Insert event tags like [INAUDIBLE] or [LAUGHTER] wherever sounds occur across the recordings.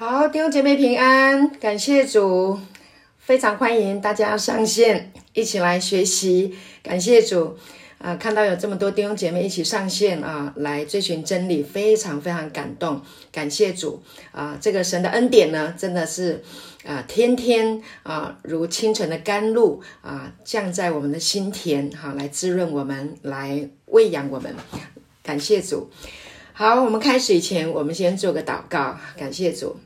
好，弟兄姐妹平安，感谢主，非常欢迎大家上线一起来学习。感谢主啊，看到有这么多弟兄姐妹一起上线啊，来追寻真理，非常非常感动。感谢主啊，这个神的恩典呢，真的是啊，天天啊，如清晨的甘露啊，降在我们的心田，哈、来滋润我们，来喂养我们。感谢主。好，我们开始以前，我们先做个祷告，感谢主。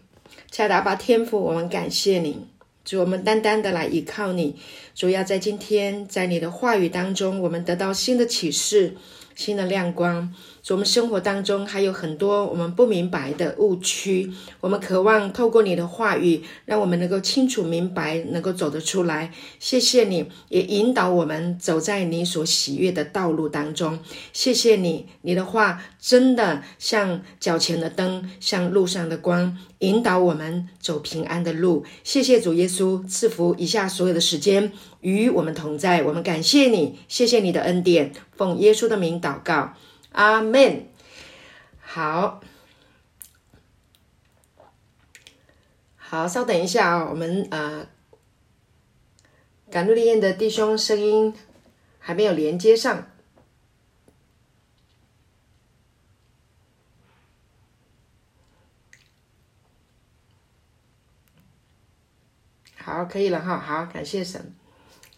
恰达巴天父，我们感谢你，主，我们单单的来依靠你，主要在今天，在你的话语当中，我们得到新的启示。新的亮光，我们生活当中还有很多我们不明白的误区，我们渴望透过你的话语，让我们能够清楚明白，能够走得出来。谢谢你，也引导我们走在你所喜悦的道路当中。谢谢你，你的话真的像脚前的灯，像路上的光，引导我们走平安的路。谢谢主耶稣赐福以下所有的时间。与我们同在，我们感谢你，谢谢你的恩典，奉耶稣的名祷告，阿门。好，好，稍等一下啊、哦，我们呃，赶路丽燕的弟兄声音还没有连接上，好，可以了哈，好，感谢神。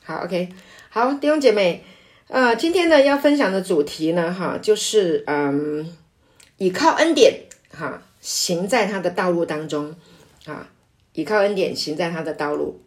好，OK，好，弟兄姐妹，呃，今天呢要分享的主题呢，哈，就是嗯，倚靠恩典，哈，行在他的道路当中，啊，倚靠恩典，行在他的道路。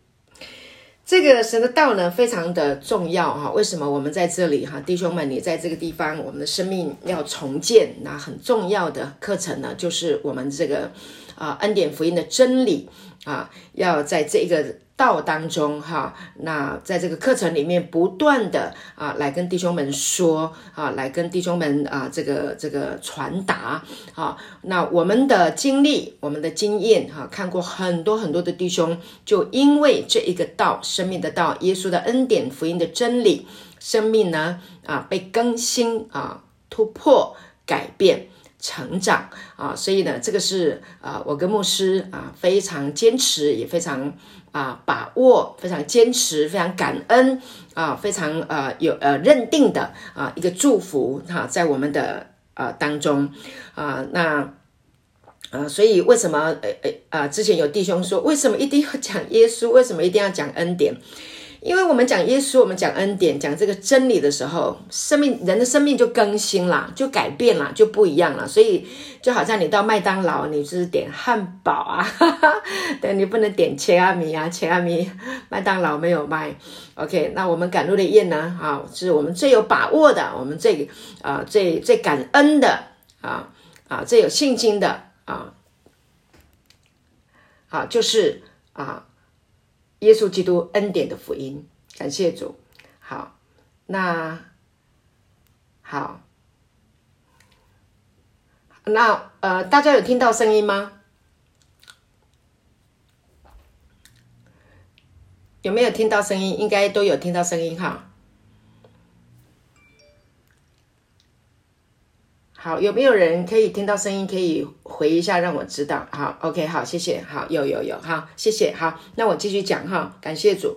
这个神的道呢，非常的重要，哈。为什么我们在这里，哈，弟兄们，你在这个地方，我们的生命要重建，那很重要的课程呢，就是我们这个啊，恩典福音的真理啊，要在这个。道当中哈，那在这个课程里面不断的啊，来跟弟兄们说啊，来跟弟兄们啊，这个这个传达啊，那我们的经历，我们的经验哈，看过很多很多的弟兄，就因为这一个道，生命的道，耶稣的恩典，福音的真理，生命呢啊被更新啊，突破改变。成长啊，所以呢，这个是啊，我跟牧师啊非常坚持，也非常啊把握，非常坚持，非常感恩啊，非常呃有呃认定的啊一个祝福哈、在我们的呃当中啊，那啊，所以为什么呃呃啊，之前有弟兄说，为什么一定要讲耶稣？为什么一定要讲恩典？因为我们讲耶稣，我们讲恩典，讲这个真理的时候，生命人的生命就更新了，就改变了，就不一样了。所以就好像你到麦当劳，你是点汉堡啊，哈哈，对，你不能点切阿米啊，切阿米麦当劳没有卖。OK，那我们赶路的宴呢？啊，是我们最有把握的，我们最啊最最感恩的啊啊最有信心的啊啊就是啊。耶稣基督恩典的福音，感谢主。好，那好，那呃，大家有听到声音吗？有没有听到声音？应该都有听到声音哈。好，有没有人可以听到声音？可以回一下，让我知道。好，OK，好，谢谢。好，有有有，好，谢谢。好，那我继续讲哈。感谢主。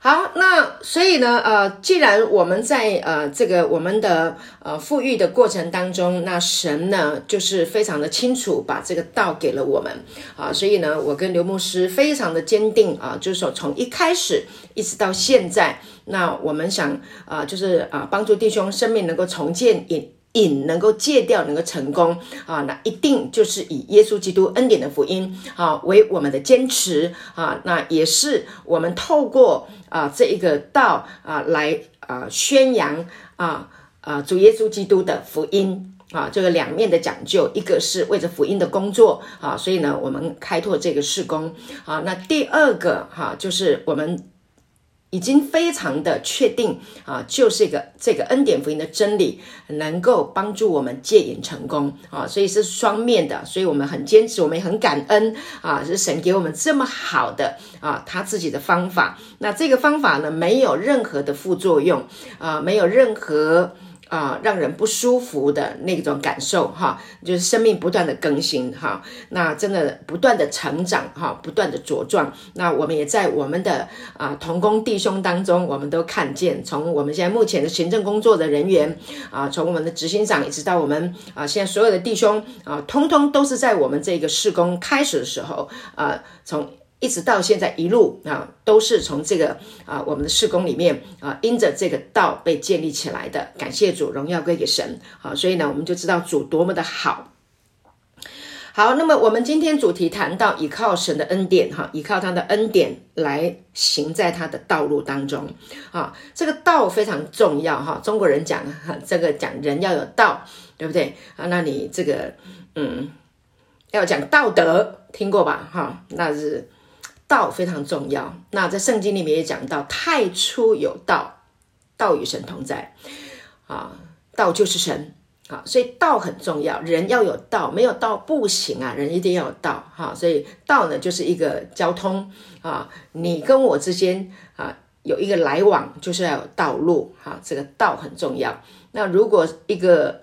好，那所以呢，呃，既然我们在呃这个我们的呃富裕的过程当中，那神呢就是非常的清楚把这个道给了我们啊，所以呢，我跟刘牧师非常的坚定啊，就是说从一开始一直到现在，那我们想啊，就是啊帮助弟兄生命能够重建也。瘾能够戒掉，能够成功啊，那一定就是以耶稣基督恩典的福音啊为我们的坚持啊，那也是我们透过啊这一个道啊来啊宣扬啊啊主耶稣基督的福音啊，这个两面的讲究，一个是为着福音的工作啊，所以呢我们开拓这个事工啊，那第二个哈就是我们。已经非常的确定啊，就是一个这个恩典福音的真理，能够帮助我们戒瘾成功啊，所以是双面的，所以我们很坚持，我们也很感恩啊，是神给我们这么好的啊，他自己的方法。那这个方法呢，没有任何的副作用啊，没有任何啊、让人不舒服的那种感受哈，就是生命不断的更新哈，那真的不断的成长哈，不断的茁壮。那我们也在我们的啊、同工弟兄当中，我们都看见，从我们现在目前的行政工作的人员啊，从我们的执行长一直到我们啊，现在所有的弟兄啊，通通都是在我们这个事工开始的时候啊，从。一直到现在一路啊，都是从这个啊我们的事工里面啊，因着这个道被建立起来的。感谢主，荣耀归给神。好，所以呢，我们就知道主多么的好。好，那么我们今天主题谈到依靠神的恩典，哈，依靠他的恩典来行在他的道路当中。啊，这个道非常重要哈。中国人讲哈，这个讲人要有道，对不对啊？那你这个嗯，要讲道德，听过吧？哈，那是。道非常重要。那在圣经里面也讲到，太初有道，道与神同在，啊，道就是神，啊，所以道很重要。人要有道，没有道不行啊。人一定要有道，哈，所以道呢就是一个交通啊，你跟我之间啊有一个来往，就是要有道路，哈，这个道很重要。那如果一个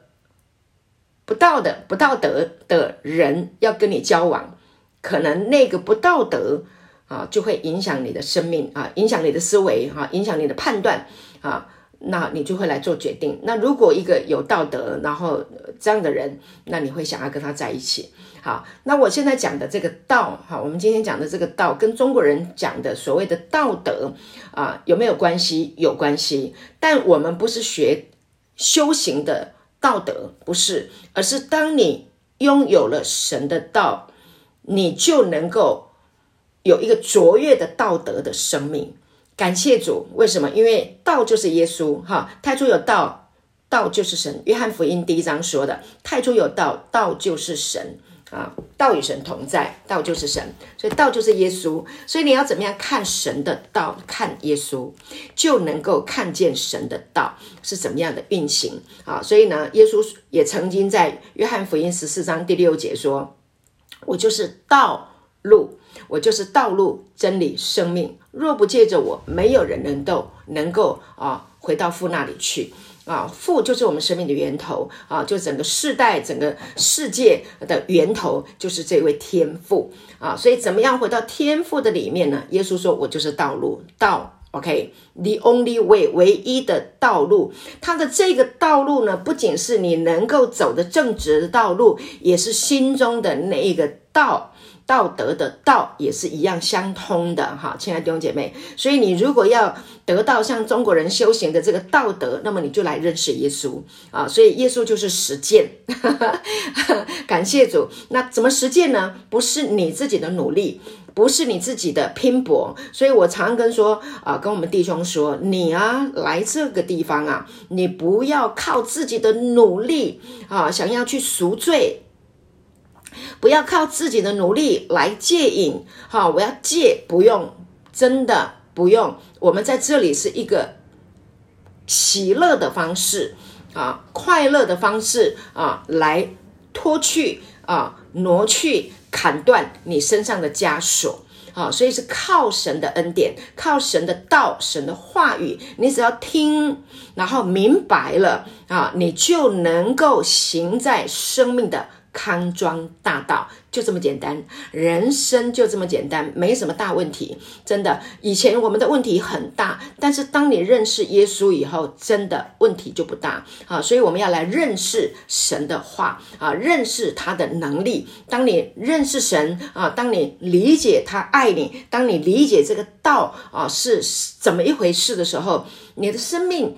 不道的、不道德的人要跟你交往，可能那个不道德。啊，就会影响你的生命啊，影响你的思维哈，影响你的判断啊，那你就会来做决定。那如果一个有道德，然后这样的人，那你会想要跟他在一起。好，那我现在讲的这个道哈，我们今天讲的这个道，跟中国人讲的所谓的道德啊，有没有关系？有关系。但我们不是学修行的道德，不是，而是当你拥有了神的道，你就能够。有一个卓越的道德的生命，感谢主。为什么？因为道就是耶稣，哈！太初有道，道就是神。约翰福音第一章说的，太初有道，道就是神啊！道与神同在，道就是神，所以道就是耶稣。所以你要怎么样看神的道，看耶稣，就能够看见神的道是怎么样的运行啊！所以呢，耶稣也曾经在约翰福音十四章第六节说：“我就是道路。”我就是道路、真理、生命。若不借着我，没有人能够能够啊回到父那里去啊。父就是我们生命的源头啊，就整个世代、整个世界的源头就是这位天父啊。所以怎么样回到天父的里面呢？耶稣说：“我就是道路，道。OK，the only way，唯一的道路。他的这个道路呢，不仅是你能够走的正直的道路，也是心中的那一个道。”道德的道也是一样相通的哈，亲爱的弟兄姐妹，所以你如果要得到像中国人修行的这个道德，那么你就来认识耶稣啊，所以耶稣就是实践，[LAUGHS] 感谢主。那怎么实践呢？不是你自己的努力，不是你自己的拼搏，所以我常跟说啊，跟我们弟兄说，你啊来这个地方啊，你不要靠自己的努力啊，想要去赎罪。不要靠自己的努力来戒瘾，哈，我要戒，不用，真的不用。我们在这里是一个喜乐的方式啊，快乐的方式啊，来脱去啊，挪去，砍断你身上的枷锁，好，所以是靠神的恩典，靠神的道，神的话语，你只要听，然后明白了啊，你就能够行在生命的。康庄大道就这么简单，人生就这么简单，没什么大问题。真的，以前我们的问题很大，但是当你认识耶稣以后，真的问题就不大啊。所以我们要来认识神的话啊，认识他的能力。当你认识神啊，当你理解他爱你，当你理解这个道啊是怎么一回事的时候，你的生命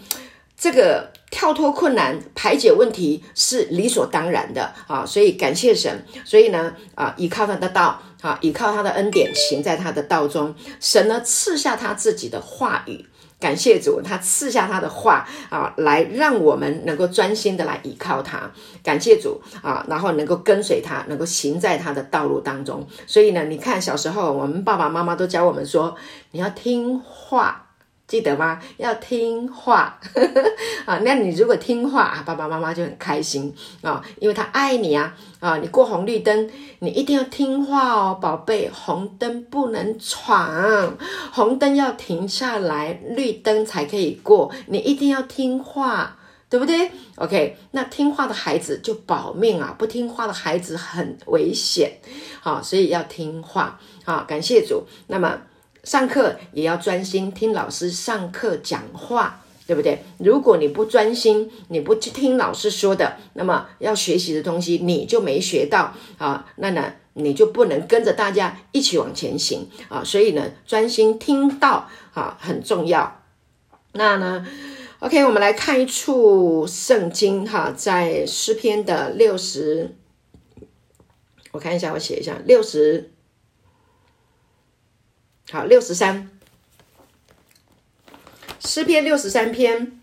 这个。跳脱困难、排解问题是理所当然的啊！所以感谢神，所以呢啊，依靠他的道啊，依靠他的恩典，行在他的道中。神呢赐下他自己的话语，感谢主，他赐下他的话啊，来让我们能够专心的来依靠他。感谢主啊，然后能够跟随他，能够行在他的道路当中。所以呢，你看小时候我们爸爸妈妈都教我们说，你要听话。记得吗？要听话 [LAUGHS] 啊！那你如果听话啊，爸爸妈妈就很开心啊，因为他爱你啊啊！你过红绿灯，你一定要听话哦，宝贝，红灯不能闯，红灯要停下来，绿灯才可以过，你一定要听话。对不对？OK，那听话的孩子就保命啊，不听话的孩子很危险，好，所以要听话，好，感谢主。那么上课也要专心听老师上课讲话，对不对？如果你不专心，你不去听老师说的，那么要学习的东西你就没学到啊，那呢你就不能跟着大家一起往前行啊。所以呢，专心听到啊很重要。那呢？OK，我们来看一处圣经哈，在诗篇的六十，我看一下，我写一下六十，好六十三，诗篇六十三篇，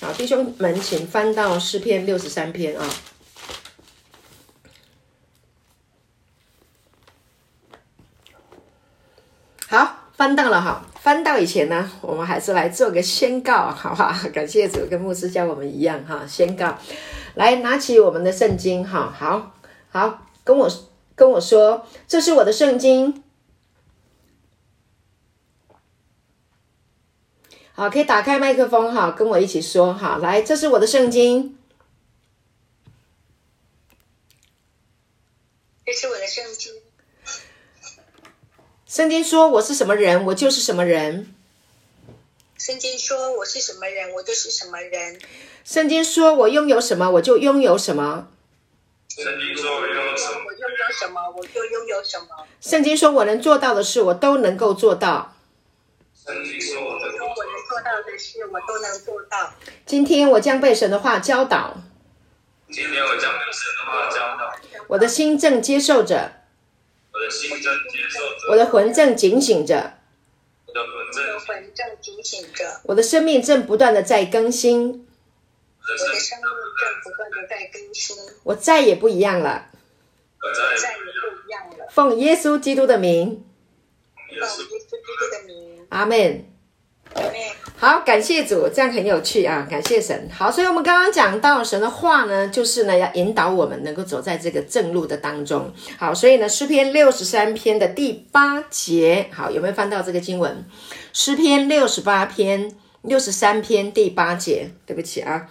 好弟兄们，请翻到诗篇六十三篇啊，好翻到了哈。翻到以前呢，我们还是来做个宣告，好不好？[LAUGHS] 感谢主，跟牧师教我们一样哈。宣告，来拿起我们的圣经哈，好好跟我跟我说，这是我的圣经。好，可以打开麦克风哈，跟我一起说哈。来，这是我的圣经。这是我的圣经。圣经说：“我是什么人，我就是什么人。”圣经说：“我是什么人，我就是什么人。”圣经说：“我拥有什么，我就拥有什么。”圣经说：“我拥有什么，我拥有什么，我就拥有什么。”圣经说：“我能做到的事，我都能够做到。”圣经说：“我能做到的事，我都能做到。”今天我将被神的话教导。今天我将被神的话教导。我的心正接受着。我的心正接受着，我的魂正警醒着，我的魂正警醒着，我的生命正不断的在更新，我的生命正不断的在更新，我再也不一样了，我再也不一样了。奉耶稣基督的名，奉耶稣基督的名，阿门。好，感谢主，这样很有趣啊！感谢神。好，所以我们刚刚讲到神的话呢，就是呢要引导我们能够走在这个正路的当中。好，所以呢诗篇六十三篇的第八节，好，有没有翻到这个经文？诗篇六十八篇六十三篇第八节，对不起啊。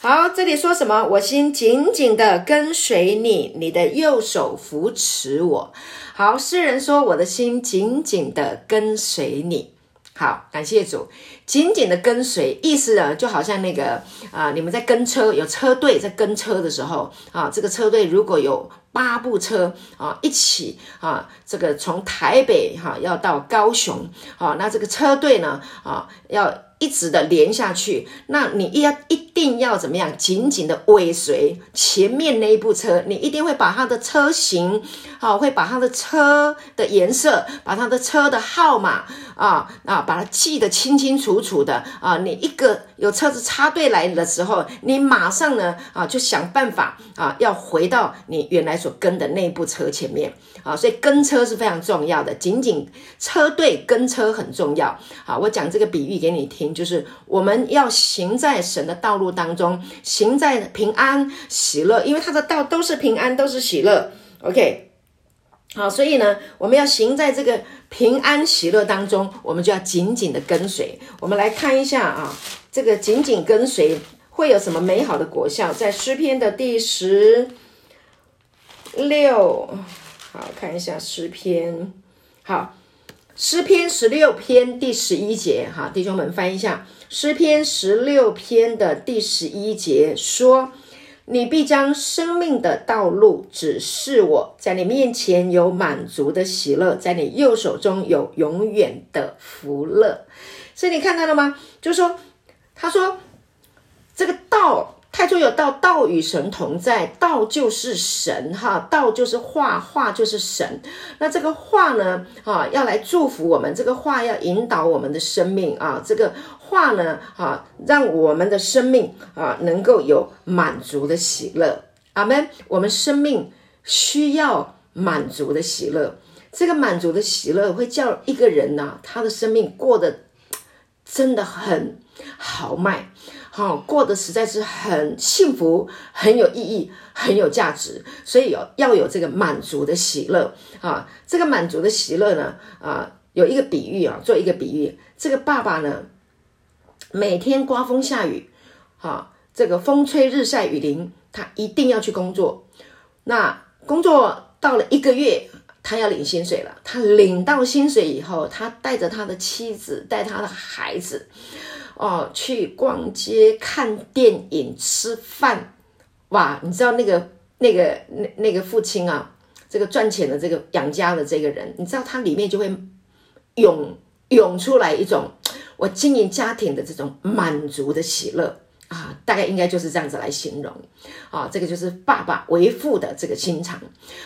好，这里说什么？我心紧紧的跟随你，你的右手扶持我。好，诗人说，我的心紧紧的跟随你。好，感谢主，紧紧的跟随，意思呢，就好像那个啊、你们在跟车，有车队在跟车的时候啊，这个车队如果有八部车啊，一起啊，这个从台北哈、要到高雄，啊，那这个车队呢啊要。一直的连下去，那你一要一定要怎么样？紧紧的尾随前面那一部车，你一定会把它的车型，啊，会把它的车的颜色，把它的车的号码，啊啊，把它记得清清楚楚的啊。你一个有车子插队来的时候，你马上呢，啊，就想办法啊，要回到你原来所跟的那部车前面。啊，所以跟车是非常重要的，仅仅车队跟车很重要。好，我讲这个比喻给你听，就是我们要行在神的道路当中，行在平安喜乐，因为他的道都是平安，都是喜乐。OK，好，所以呢，我们要行在这个平安喜乐当中，我们就要紧紧的跟随。我们来看一下啊，这个紧紧跟随会有什么美好的果效？在诗篇的第十六。好，看一下诗篇。好，诗篇十六篇第十一节。哈，弟兄们翻一下诗篇十六篇的第十一节，说：“你必将生命的道路指示我，在你面前有满足的喜乐，在你右手中有永远的福乐。”所以你看到了吗？就是说，他说这个道。太初有道，道与神同在，道就是神哈，道就是话，话就是神。那这个话呢，啊，要来祝福我们，这个话要引导我们的生命啊，这个话呢，啊，让我们的生命啊能够有满足的喜乐。阿门。我们生命需要满足的喜乐，这个满足的喜乐会叫一个人呢、他的生命过得真的很豪迈。好，过得实在是很幸福，很有意义，很有价值，所以有要有这个满足的喜乐啊。这个满足的喜乐呢，啊，有一个比喻啊，做一个比喻，这个爸爸呢，每天刮风下雨，哈，这个风吹日晒雨淋，他一定要去工作。那工作到了一个月，他要领薪水了。他领到薪水以后，他带着他的妻子，带他的孩子，哦，去逛街、看电影、吃饭。哇，你知道那个那个那那个父亲啊，这个赚钱的这个养家的这个人，你知道他里面就会涌涌出来一种我经营家庭的这种满足的喜乐。啊，大概应该就是这样子来形容，啊，这个就是爸爸为父的这个心肠，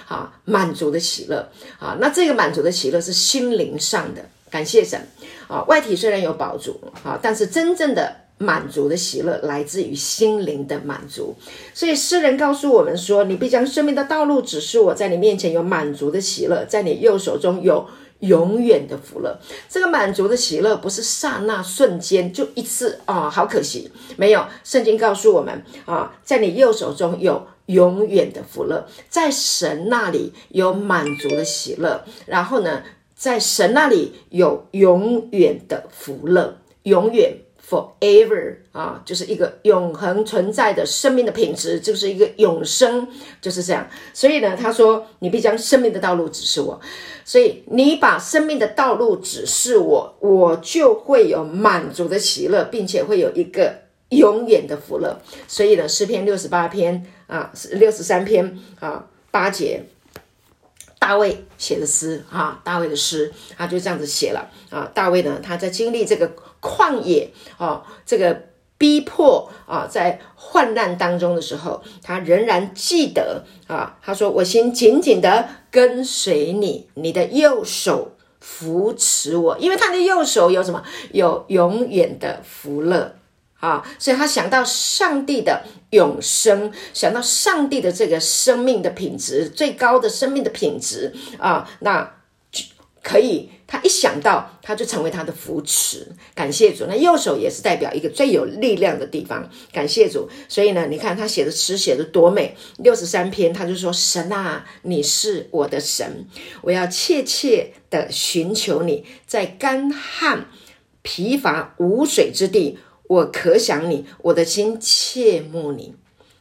啊，满足的喜乐，啊，那这个满足的喜乐是心灵上的，感谢神，啊，外体虽然有宝足，啊，但是真正的满足的喜乐来自于心灵的满足，所以诗人告诉我们说，你必将生命的道路指示我，在你面前有满足的喜乐，在你右手中有。永远的福乐，这个满足的喜乐不是刹那瞬间就一次啊、哦，好可惜，没有。圣经告诉我们啊，在你右手中有永远的福乐，在神那里有满足的喜乐，然后呢，在神那里有永远的福乐，永远。Forever 啊，就是一个永恒存在的生命的品质，就是一个永生，就是这样。所以呢，他说：“你必将生命的道路指示我。”所以你把生命的道路指示我，我就会有满足的喜乐，并且会有一个永远的福乐。所以呢，诗篇六十八篇啊，六十三篇啊，八节。大卫写的诗啊，大卫的诗，他就这样子写了啊。大卫呢，他在经历这个旷野啊，这个逼迫啊，在患难当中的时候，他仍然记得啊。他说：“我心紧紧的跟随你，你的右手扶持我，因为他的右手有什么？有永远的福乐。”啊，所以他想到上帝的永生，想到上帝的这个生命的品质，最高的生命的品质啊，那就可以，他一想到，他就成为他的扶持。感谢主，那右手也是代表一个最有力量的地方。感谢主，所以呢，你看他写的诗写的多美，六十三篇，他就说：“神啊，你是我的神，我要切切的寻求你，在干旱疲乏无水之地。”我可想你，我的心切慕你，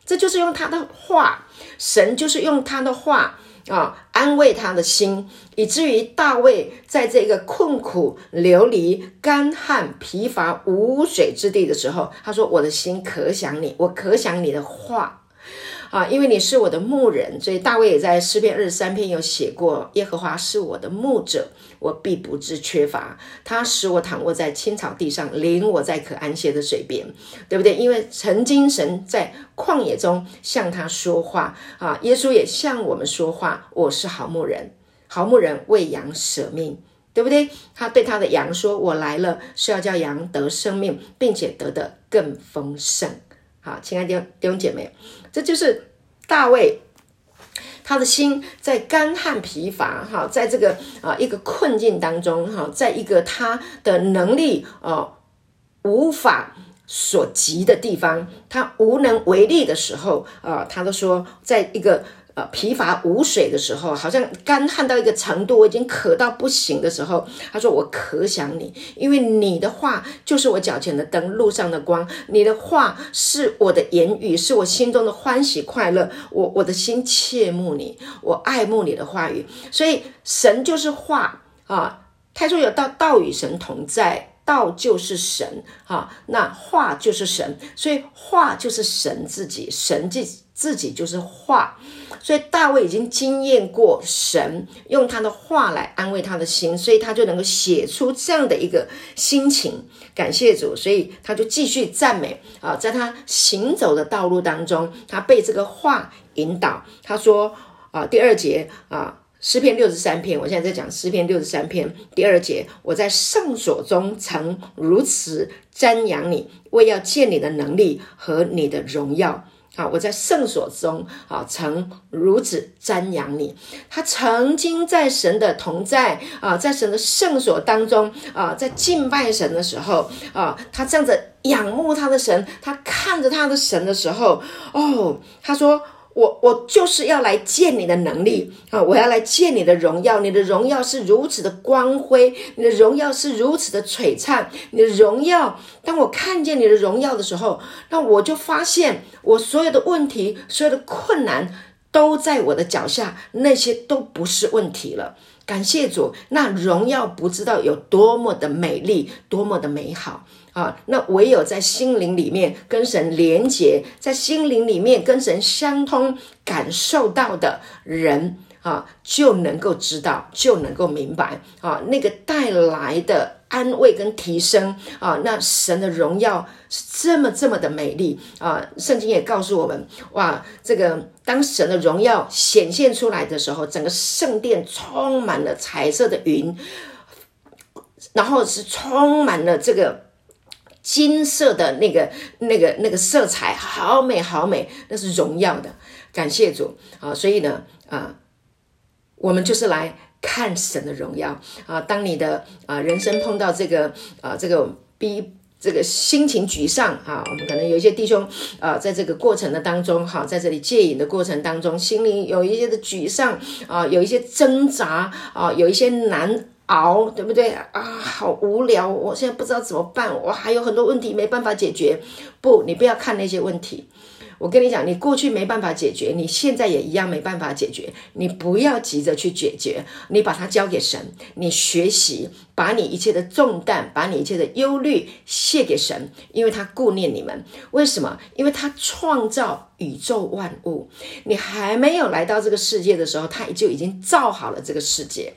这就是用他的话，神就是用他的话啊安慰他的心，以至于大卫在这个困苦流离、干旱疲乏无水之地的时候，他说：“我的心可想你，我可想你的话。”啊，因为你是我的牧人，所以大卫也在诗篇二十三篇有写过：耶和华是我的牧者，我必不致缺乏。他使我躺卧在青草地上，领我在可安歇的水边，对不对？因为曾经神在旷野中向他说话啊，耶稣也向我们说话。我是好牧人，好牧人为羊舍命，对不对？他对他的羊说：“我来了，是要叫羊得生命，并且得的更丰盛。”好，亲爱的弟兄姐妹。这就是大卫，他的心在干旱疲乏哈，在这个啊一个困境当中哈，在一个他的能力啊无法所及的地方，他无能为力的时候啊，他都说，在一个。呃，疲乏无水的时候，好像干旱到一个程度，我已经渴到不行的时候，他说：“我可想你，因为你的话就是我脚前的灯，路上的光。你的话是我的言语，是我心中的欢喜快乐。我我的心切慕你，我爱慕你的话语。所以神就是话啊。他说有道，道与神同在，道就是神啊。那话就是神，所以话就是神自己，神自。”自己就是话，所以大卫已经经验过神用他的话来安慰他的心，所以他就能够写出这样的一个心情。感谢主，所以他就继续赞美啊，在他行走的道路当中，他被这个话引导。他说啊，第二节啊，诗篇六十三篇，我现在在讲诗篇六十三篇第二节，我在圣所中曾如此瞻仰你，为要见你的能力和你的荣耀。啊！我在圣所中啊，曾如此瞻仰你。他曾经在神的同在啊，在神的圣所当中啊，在敬拜神的时候啊，他这样子仰慕他的神，他看着他的神的时候，哦，他说：“我我就是要来见你的能力啊！我要来见你的荣耀，你的荣耀是如此的光辉，你的荣耀是如此的璀璨，你的荣耀。当我看见你的荣耀的时候，那我就发现我所有的问题、所有的困难都在我的脚下，那些都不是问题了。感谢主，那荣耀不知道有多么的美丽，多么的美好。啊，那唯有在心灵里面跟神连结，在心灵里面跟神相通，感受到的人啊，就能够知道，就能够明白啊，那个带来的安慰跟提升啊，那神的荣耀是这么这么的美丽啊！圣经也告诉我们，哇，这个当神的荣耀显现出来的时候，整个圣殿充满了彩色的云，然后是充满了这个。金色的那个、那个、那个色彩，好美，好美，那是荣耀的。感谢主啊！所以呢，啊，我们就是来看神的荣耀啊。当你的啊人生碰到这个啊这个逼这个心情沮丧啊，我们可能有一些弟兄啊，在这个过程的当中，哈、在这里戒瘾的过程当中，心里有一些的沮丧啊，有一些挣扎啊，有一些难。熬，对不对啊？好无聊，我现在不知道怎么办，我还有很多问题没办法解决。不，你不要看那些问题。我跟你讲，你过去没办法解决，你现在也一样没办法解决。你不要急着去解决，你把它交给神。你学习，把你一切的重担，把你一切的忧虑卸给神，因为他顾念你们。为什么？因为他创造宇宙万物。你还没有来到这个世界的时候，他就已经造好了这个世界。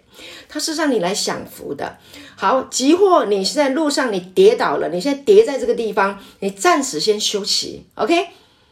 他是让你来享福的。好，即或你现在路上你跌倒了，你现在跌在这个地方，你暂时先休息，OK。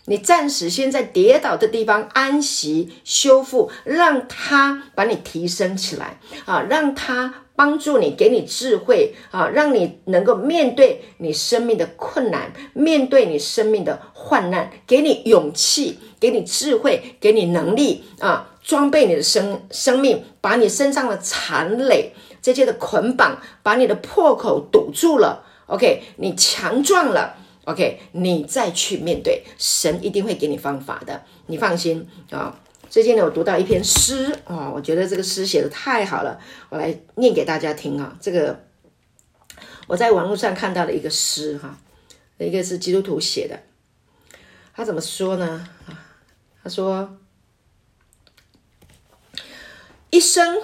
你暂时先在跌倒的地方安息修复，让他把你提升起来啊，让他帮助你，给你智慧啊，让你能够面对你生命的困难，面对你生命的患难，给你勇气，给你智慧，给你能力啊，装备你的生生命，把你身上的残累这些的捆绑，把你的破口堵住了。OK，你强壮了。OK，你再去面对，神一定会给你方法的，你放心啊。最近呢，我读到一篇诗啊，我觉得这个诗写的太好了，我来念给大家听啊。这个我在网络上看到的一个诗哈，一个是基督徒写的，他怎么说呢？啊，他说一生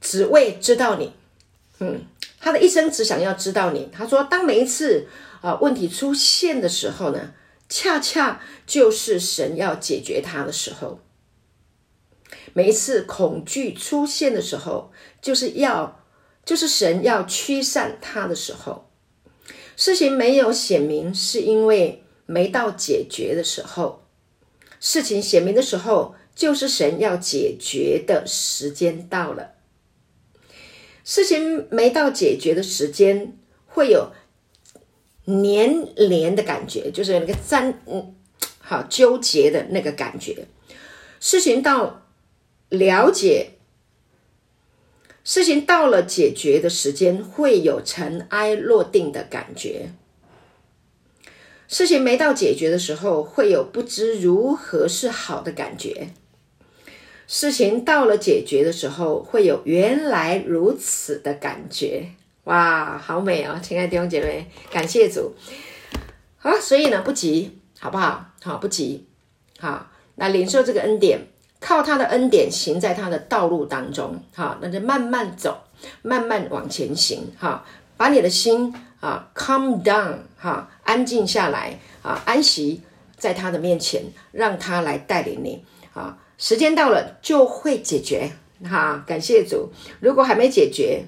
只为知道你，嗯，他的一生只想要知道你。他说，当每一次。啊，问题出现的时候呢，恰恰就是神要解决它的时候。每一次恐惧出现的时候，就是要，就是神要驱散它的时候。事情没有显明，是因为没到解决的时候。事情显明的时候，就是神要解决的时间到了。事情没到解决的时间，会有。黏连的感觉，就是那个粘，嗯，好纠结的那个感觉。事情到了解，事情到了解决的时间，会有尘埃落定的感觉。事情没到解决的时候，会有不知如何是好的感觉。事情到了解决的时候，会有原来如此的感觉。哇，好美哦，亲爱的弟兄姐妹，感谢主。好，所以呢，不急，好不好？好，不急。好，那领受这个恩典，靠他的恩典行在他的道路当中。好，那就慢慢走，慢慢往前行。哈，把你的心啊，calm down，哈，安静下来啊，安息在他的面前，让他来带领你。啊，时间到了就会解决。哈，感谢主。如果还没解决，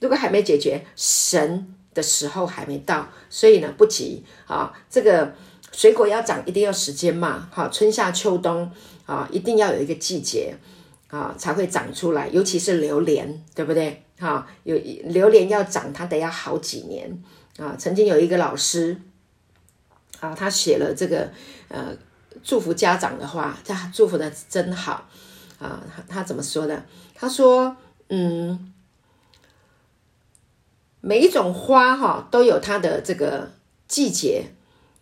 如果还没解决，神的时候还没到，所以呢，不急啊。这个水果要长，一定要时间嘛。好，春夏秋冬啊，一定要有一个季节啊，才会长出来。尤其是榴莲，对不对？哈，有榴莲要长，它得要好几年啊。曾经有一个老师啊，他写了这个呃祝福家长的话，他祝福的真好啊。他他怎么说的？他说，嗯。每一种花哈都有它的这个季节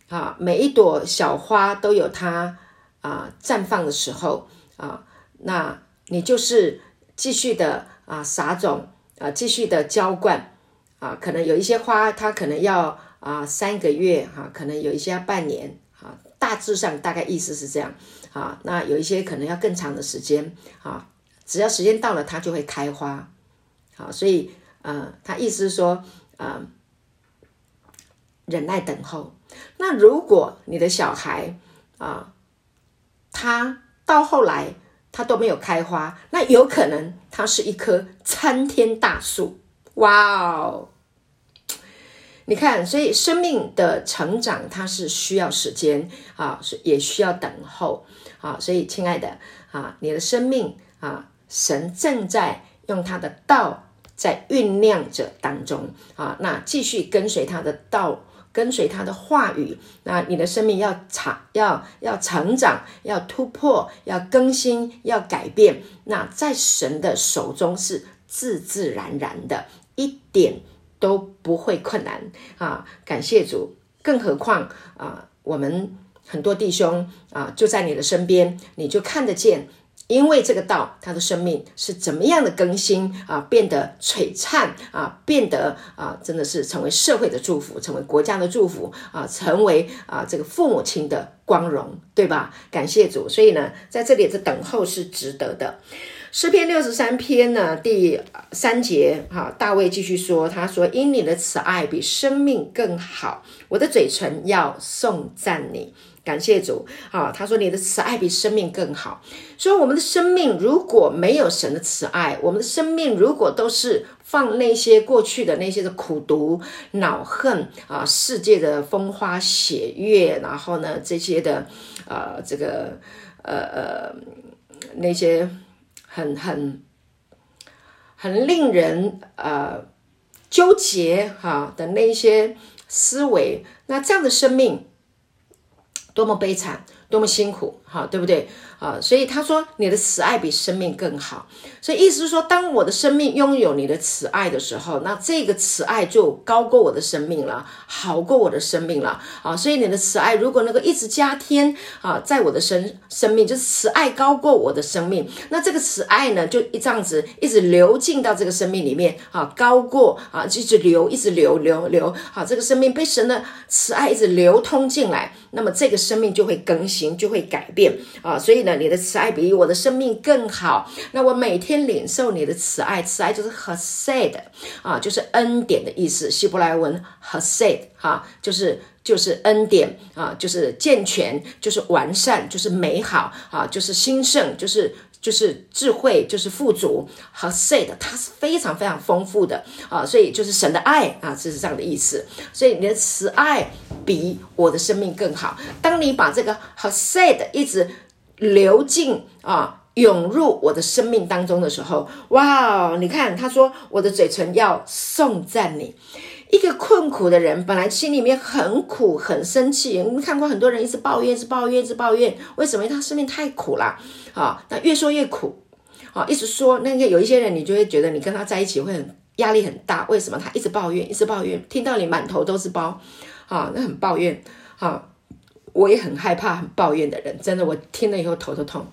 啊，每一朵小花都有它啊绽放的时候啊，那你就是继续的啊撒种啊，继续的浇灌啊，可能有一些花它可能要啊三个月哈、可能有一些要半年啊，大致上大概意思是这样啊，那有一些可能要更长的时间啊，只要时间到了它就会开花，好，所以呃，他意思是说啊。忍耐等候。那如果你的小孩啊，他到后来他都没有开花，那有可能他是一棵参天大树。哇哦！你看，所以生命的成长它是需要时间啊，是也需要等候啊。所以，亲爱的啊，你的生命啊，神正在用他的道在酝酿着当中啊。那继续跟随他的道。跟随他的话语，那你的生命要长，要要成长，要突破，要更新，要改变。那在神的手中是自自然然的，一点都不会困难啊！感谢主。更何况啊，我们很多弟兄啊，就在你的身边，你就看得见。因为这个道，他的生命是怎么样的更新啊，变得璀璨啊，变得啊，真的是成为社会的祝福，成为国家的祝福啊，成为啊这个父母亲的光荣，对吧？感谢主，所以呢，在这里的等候是值得的。诗篇六十三篇呢，第三节，哈，大卫继续说，他说：“因你的慈爱比生命更好，我的嘴唇要颂赞你。”感谢主，啊，他说你的慈爱比生命更好。说我们的生命如果没有神的慈爱，我们的生命如果都是放那些过去的那些的苦毒、恼恨啊，世界的风花雪月，然后呢这些的，呃，这个呃呃那些很很很令人呃纠结哈、的那些思维，那这样的生命。多么悲惨，多么辛苦，哈，对不对？啊，所以他说你的慈爱比生命更好，所以意思是说，当我的生命拥有你的慈爱的时候，那这个慈爱就高过我的生命了，好过我的生命了啊！所以你的慈爱如果能够一直加添啊，在我的生生命，就是慈爱高过我的生命，那这个慈爱呢，就一这样子一直流进到这个生命里面啊，高过啊，一直流，一直流流流，好，这个生命被神的慈爱一直流通进来，那么这个生命就会更新，就会改变啊，所以。你的慈爱比我的生命更好。那我每天领受你的慈爱，慈爱就是 Hesed 啊，就是恩典的意思。希伯来文 Hesed 哈，就是就是恩典啊，就是健全，就是完善，就是美好啊，就是兴盛，就是就是智慧，就是富足。Hesed 它是非常非常丰富的啊，所以就是神的爱啊，这是这样的意思。所以你的慈爱比我的生命更好。当你把这个 Hesed 一直流进啊，涌入我的生命当中的时候，哇！你看，他说我的嘴唇要颂赞你。一个困苦的人，本来心里面很苦、很生气。你们看过很多人一直抱怨、一直抱怨、一直抱怨，为什么？他生命太苦了啊！那越说越苦啊，一直说那个有一些人，你就会觉得你跟他在一起会很压力很大。为什么？他一直抱怨，一直抱怨，听到你满头都是包啊，那很抱怨啊。我也很害怕很抱怨的人，真的，我听了以后头都痛。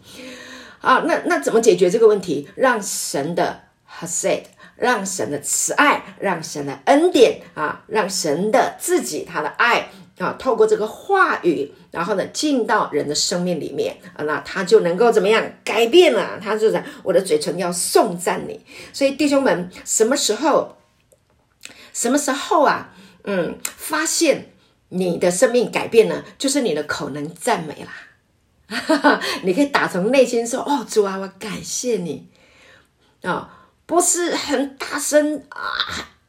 啊，那那怎么解决这个问题？让神的 Hesed，让神的慈爱，让神的恩典啊，让神的自己他的爱啊，透过这个话语，然后呢进到人的生命里面啊，那他就能够怎么样改变了？他就是我的嘴唇要颂赞你。所以弟兄们，什么时候？什么时候啊？嗯，发现。你的生命改变了，就是你的口能赞美啦。[LAUGHS] 你可以打从内心说：“哦，主啊，我感谢你啊、！”不是很大声啊，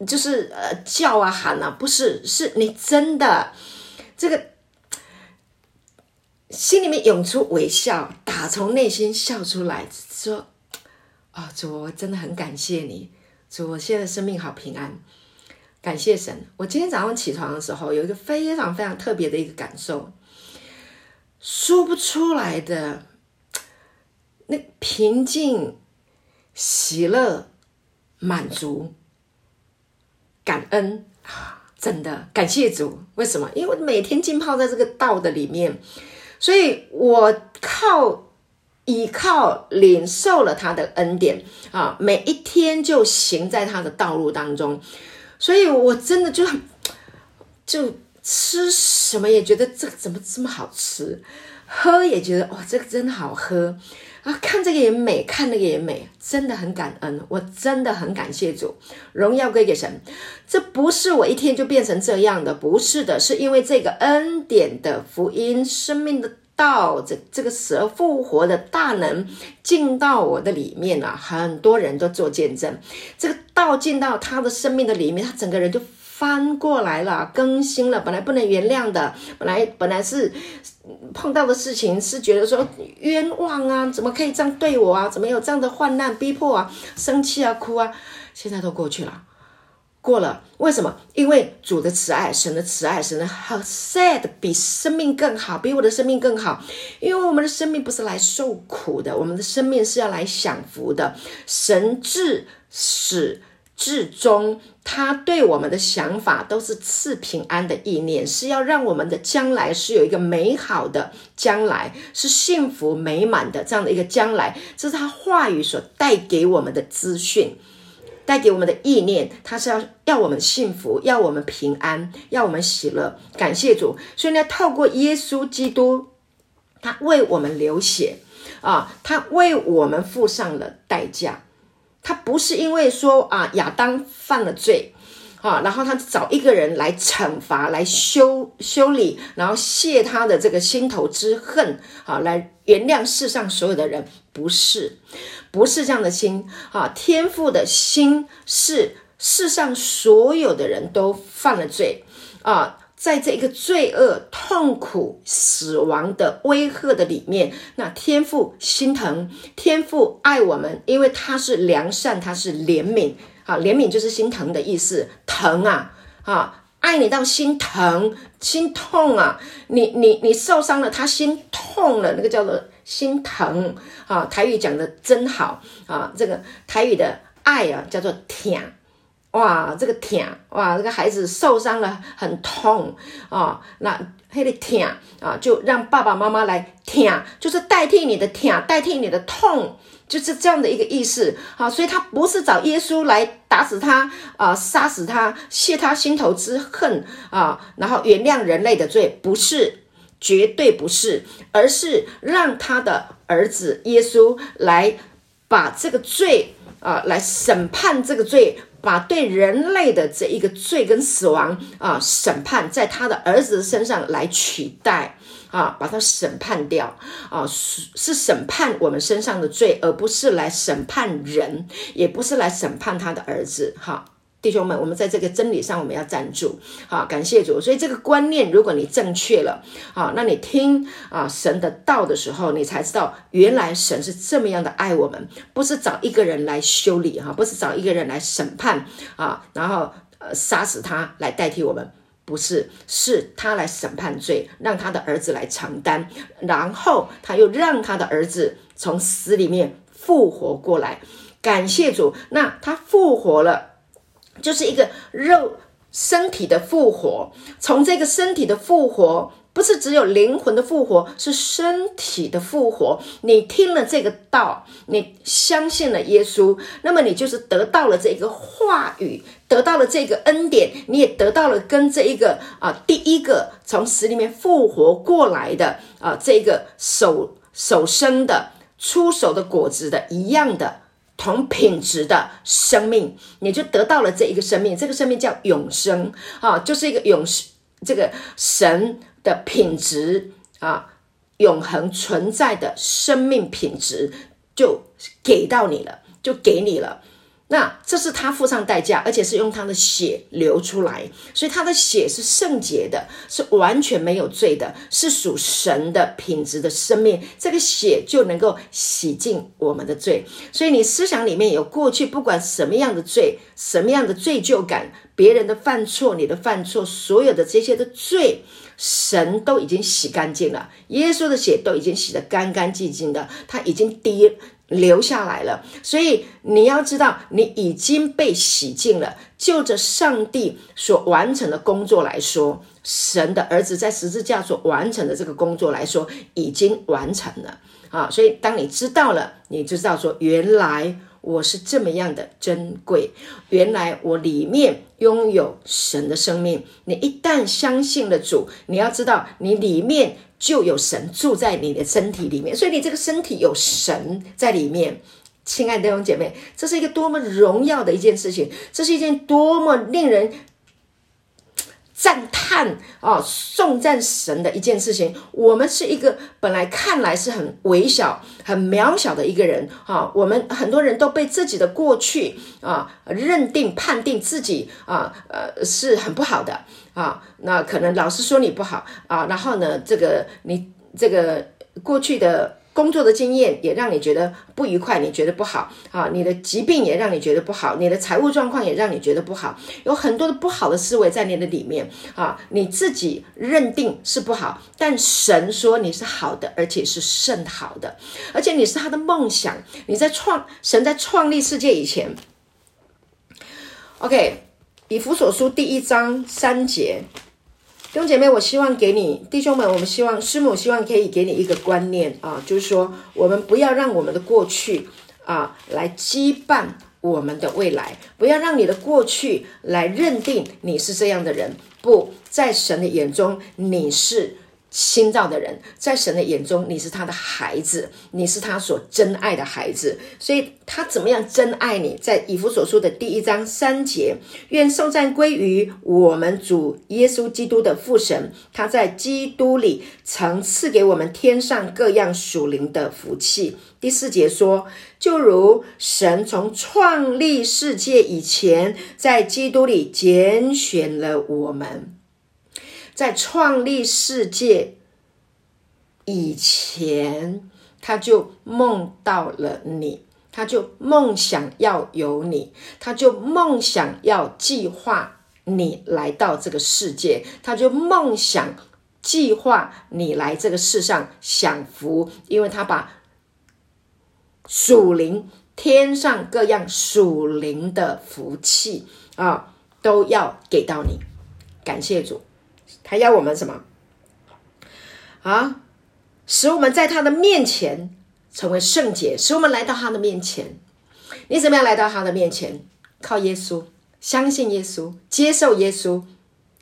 就是呃叫啊喊啊，不是，是你真的这个心里面涌出微笑，打从内心笑出来，说：“哦，主，我真的很感谢你，主，我现在生命好平安。”感谢神！我今天早上起床的时候，有一个非常非常特别的一个感受，说不出来的那平静、喜乐、满足、感恩啊！真的感谢主！为什么？因为我每天浸泡在这个道的里面，所以我靠倚靠领受了他的恩典啊，每一天就行在他的道路当中，所以我真的就就吃什么也觉得这个怎么这么好吃，喝也觉得哇这个真好喝。啊，看这个也美，看那个也美，真的很感恩，我真的很感谢主，荣耀归给神。这不是我一天就变成这样的，不是的，是因为这个恩典的福音、生命的道，这这个死而复活的大能进到我的里面了，啊，很多人都做见证，这个道进到他的生命的里面，他整个人就。翻过来了，更新了。本来不能原谅的，本来本来是碰到的事情，是觉得说冤枉啊，怎么可以这样对我啊？怎么有这样的患难逼迫啊？生气啊，哭啊，现在都过去了，过了。为什么？因为主的慈爱，神的慈爱，神的好 sad 比生命更好，比我的生命更好。因为我们的生命不是来受苦的，我们的生命是要来享福的。神至始。至终，他对我们的想法都是赐平安的意念，是要让我们的将来是有一个美好的将来，是幸福美满的这样的一个将来。这是他话语所带给我们的资讯，带给我们的意念。他是要要我们幸福，要我们平安，要我们喜乐。感谢主，所以呢，透过耶稣基督，他为我们流血啊，他为我们付上了代价。他不是因为说啊亚当犯了罪，啊，然后他找一个人来惩罚、来修修理，然后泄他的这个心头之恨，啊，来原谅世上所有的人，不是，不是这样的心啊。天父的心是世上所有的人都犯了罪啊。在这一个罪恶、痛苦、死亡的威吓的里面，那天父心疼，天父爱我们，因为他是良善，他是怜悯啊，怜悯就是心疼的意思，疼啊啊，爱你到心疼、心痛啊，你你你受伤了，他心痛了，那个叫做心疼啊。台语讲的真好啊，这个台语的爱啊，叫做疼。哇，这个疼哇，这个孩子受伤了，很痛啊、那还得疼啊，就让爸爸妈妈来疼，就是代替你的疼，代替你的痛，就是这样的一个意思。好、所以他不是找耶稣来打死他啊、杀死他，泄他心头之恨啊、然后原谅人类的罪，不是，绝对不是，而是让他的儿子耶稣来把这个罪啊、来审判这个罪。把对人类的这一个罪跟死亡啊审判，在他的儿子身上来取代啊，把他审判掉啊，是是审判我们身上的罪，而不是来审判人，也不是来审判他的儿子。哈，弟兄们，我们在这个真理上我们要站住。好，感谢主。所以这个观念，如果你正确了，好，那你听啊神的道的时候，你才知道原来神是这么样的爱我们，不是找一个人来修理哈，不是找一个人来审判啊，然后呃杀死他来代替我们，不是，是他来审判罪，让他的儿子来承担，然后他又让他的儿子从死里面复活过来。感谢主，那他复活了。就是一个肉身体的复活，从这个身体的复活，不是只有灵魂的复活，是身体的复活。你听了这个道，你相信了耶稣，那么你就是得到了这一个话语，得到了这个恩典，你也得到了跟这一个啊第一个从死里面复活过来的啊这个手手生的出手的果子的一样的。同品质的生命，你就得到了这一个生命，这个生命叫永生啊，就是一个永这个神的品质啊，永恒存在的生命品质，就给到你了，就给你了。那这是他付上代价，而且是用他的血流出来，所以他的血是圣洁的，是完全没有罪的，是属神的品质的生命。这个血就能够洗净我们的罪。所以你思想里面有过去不管什么样的罪，什么样的罪疚感，别人的犯错，你的犯错，所有的这些的罪，神都已经洗干净了。耶稣的血都已经洗得干干净净的，他已经滴。流下来了。所以你要知道，你已经被洗净了。就着上帝所完成的工作来说，神的儿子在十字架所完成的这个工作来说，已经完成了啊。所以当你知道了，你就知道说，原来。我是这么样的珍贵，原来我里面拥有神的生命。你一旦相信了主，你要知道，你里面就有神住在你的身体里面，所以你这个身体有神在里面。亲爱的弟兄姐妹，这是一个多么荣耀的一件事情，这是一件多么令人。赞叹啊，颂赞神的一件事情。我们是一个本来看来是很微小、很渺小的一个人啊。我们很多人都被自己的过去啊认定、判定自己啊呃是很不好的啊。那可能老师说你不好啊，然后呢，这个你这个过去的。工作的经验也让你觉得不愉快，你觉得不好啊？你的疾病也让你觉得不好，你的财务状况也让你觉得不好，有很多的不好的思维在你的里面啊！你自己认定是不好，但神说你是好的，而且是甚好的，而且你是他的梦想。你在创，神在创立世界以前，OK，以弗所书第一章三节。弟兄姐妹，我希望给你弟兄们，我们希望师母希望可以给你一个观念啊，就是说，我们不要让我们的过去啊来羁绊我们的未来，不要让你的过去来认定你是这样的人，不在神的眼中你是。新造的人，在神的眼中，你是他的孩子，你是他所珍爱的孩子，所以他怎么样珍爱你？在以弗所书的第一章三节，愿颂赞归于我们主耶稣基督的父神，他在基督里曾赐给我们天上各样属灵的福气。第四节说，就如神从创立世界以前，在基督里拣选了我们。在创立世界以前，他就梦到了你，他就梦想要有你，他就梦想要计划你来到这个世界，他就梦想计划你来这个世上享福，因为他把属灵天上各样属灵的福气啊，都要给到你，感谢主。他要我们什么？啊，使我们在他的面前成为圣洁，使我们来到他的面前。你怎么样来到他的面前？靠耶稣，相信耶稣，接受耶稣，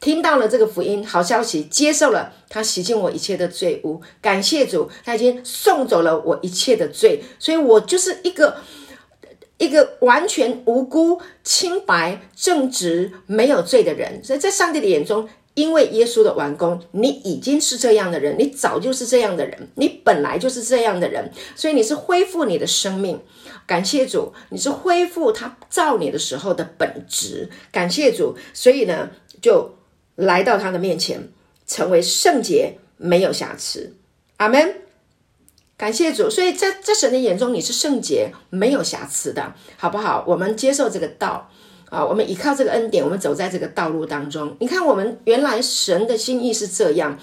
听到了这个福音好消息，接受了他洗净我一切的罪污。感谢主，他已经送走了我一切的罪，所以我就是一个一个完全无辜、清白、正直、没有罪的人。所以在上帝的眼中。因为耶稣的完工，你已经是这样的人，你早就是这样的人，你本来就是这样的人，所以你是恢复你的生命。感谢主，你是恢复他造你的时候的本质。感谢主，所以呢，就来到他的面前，成为圣洁，没有瑕疵。阿门。感谢主，所以在在神的眼中，你是圣洁，没有瑕疵的，好不好？我们接受这个道。啊，我们依靠这个恩典，我们走在这个道路当中。你看，我们原来神的心意是这样，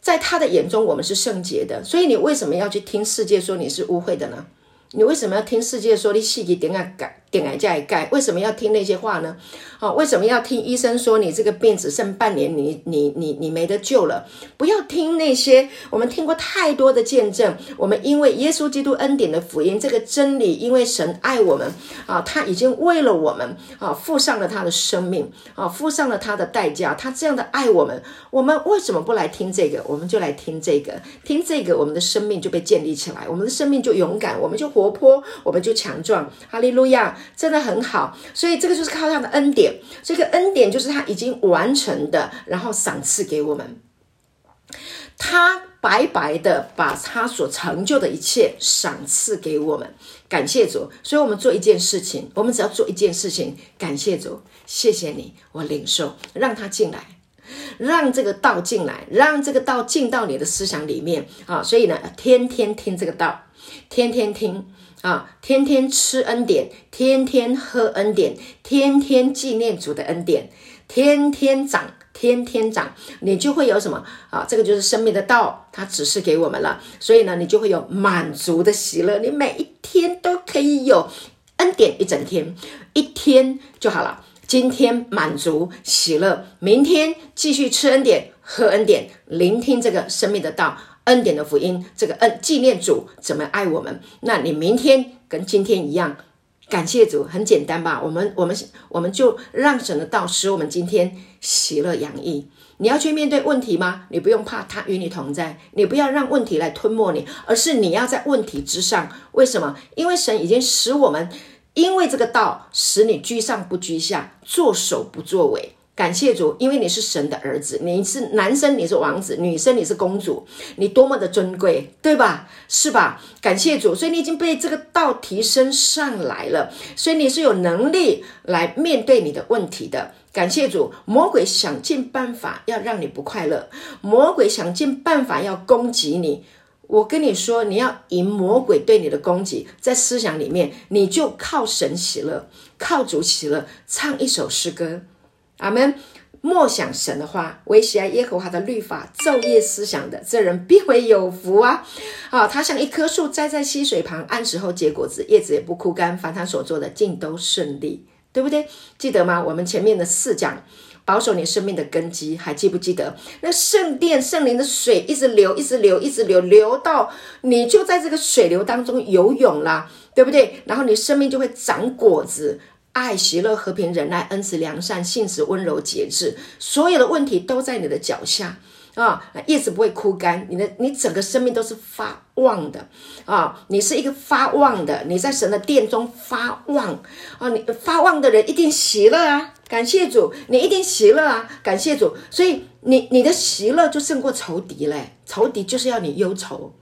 在他的眼中，我们是圣洁的。所以，你为什么要去听世界说你是污秽的呢？你为什么要听世界说你细节点啊改？点来再盖，为什么要听那些话呢？啊，为什么要听医生说你这个病只剩半年，你你你你没得救了？不要听那些，我们听过太多的见证。我们因为耶稣基督恩典的福音，这个真理，因为神爱我们啊，他已经为了我们啊付上了他的生命啊，付上了他的代价。他这样的爱我们，我们为什么不来听这个？我们就来听这个，听这个，我们的生命就被建立起来，我们的生命就勇敢，我们就活泼，我们就强壮。哈利路亚。真的很好，所以这个就是靠他的恩典，这个恩典就是他已经完成的，然后赏赐给我们。他白白的把他所成就的一切赏赐给我们，感谢主。所以，我们做一件事情，我们只要做一件事情，感谢主，谢谢你，我领受，让他进来，让这个道进来，让这个道进到你的思想里面啊。所以呢，天天听这个道，天天听。啊，天天吃恩典，天天喝恩典，天天纪念主的恩典，天天长，天天长，你就会有什么啊？这个就是生命的道，它指示给我们了。所以呢，你就会有满足的喜乐，你每一天都可以有恩典，一整天，一天就好了。今天满足喜乐，明天继续吃恩典，喝恩典，聆听这个生命的道，恩典的福音，这个恩纪念主怎么爱我们。那你明天跟今天一样。感谢主，很简单吧？我们我们我们就让神的道使我们今天喜乐洋溢。你要去面对问题吗？你不用怕，他与你同在。你不要让问题来吞没你，而是你要在问题之上。为什么？因为神已经使我们，因为这个道使你居上不居下，作首不作尾。感谢主，因为你是神的儿子，你是男生，你是王子；女生，你是公主，你多么的尊贵，对吧？是吧？感谢主，所以你已经被这个道提升上来了，所以你是有能力来面对你的问题的。感谢主，魔鬼想尽办法要让你不快乐，魔鬼想尽办法要攻击你。我跟你说，你要赢魔鬼对你的攻击，在思想里面，你就靠神喜乐，靠主喜乐，唱一首诗歌。阿门！默想神的话，惟喜爱耶和华的律法，昼夜思想的，这人必会有福啊！啊，他像一棵树栽在溪水旁，按时候结果子，叶子也不枯干，凡他所做的尽都顺利，对不对？记得吗？我们前面的四讲，保守你生命的根基，还记不记得？那圣殿圣灵的水一直流，一直流，一直流，流到你就在这个水流当中游泳了，对不对？然后你生命就会长果子。爱、喜乐、和平、忍耐、恩慈、良善、信实、温柔、节制，所有的问题都在你的脚下啊！叶子不会枯干，你的你整个生命都是发旺的啊！你是一个发旺的，你在神的殿中发旺啊！你发旺的人一定喜乐啊！感谢主，你一定喜乐啊！感谢主，所以你你的喜乐就胜过仇敌嘞！仇敌就是要你忧愁，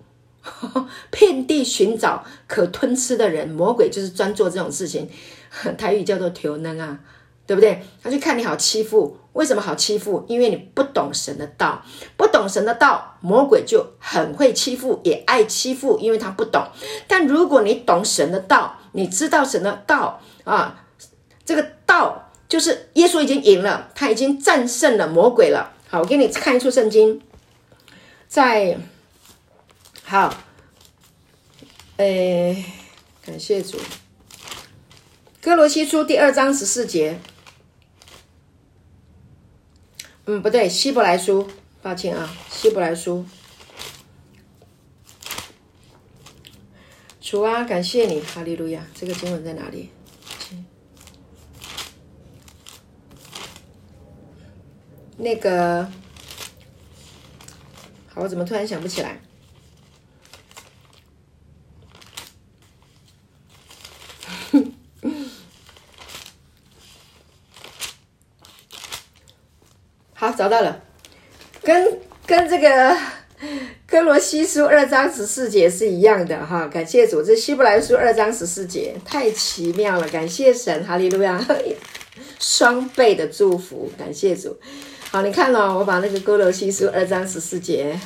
[LAUGHS] 遍地寻找可吞吃的人，魔鬼就是专做这种事情。[LAUGHS] 台语叫做“求能”啊，对不对？他就看你好欺负，为什么好欺负？因为你不懂神的道，不懂神的道，魔鬼就很会欺负，也爱欺负，因为他不懂。但如果你懂神的道，你知道神的道啊，这个道就是耶稣已经赢了，他已经战胜了魔鬼了。好，我给你看一处圣经，在好，诶，感谢主。歌罗西书第二章十四节，嗯，不对，希伯来书，抱歉啊，希伯来书。主啊，感谢你，哈利路亚。这个经文在哪里？那个，好，我怎么突然想不起来？好，找到了，跟跟这个哥罗西书二章十四节是一样的哈。感谢主，这希伯来书二章十四节太奇妙了，感谢神，哈利路亚，双倍的祝福，感谢主。好，你看哦，我把那个歌罗西书二章十四节，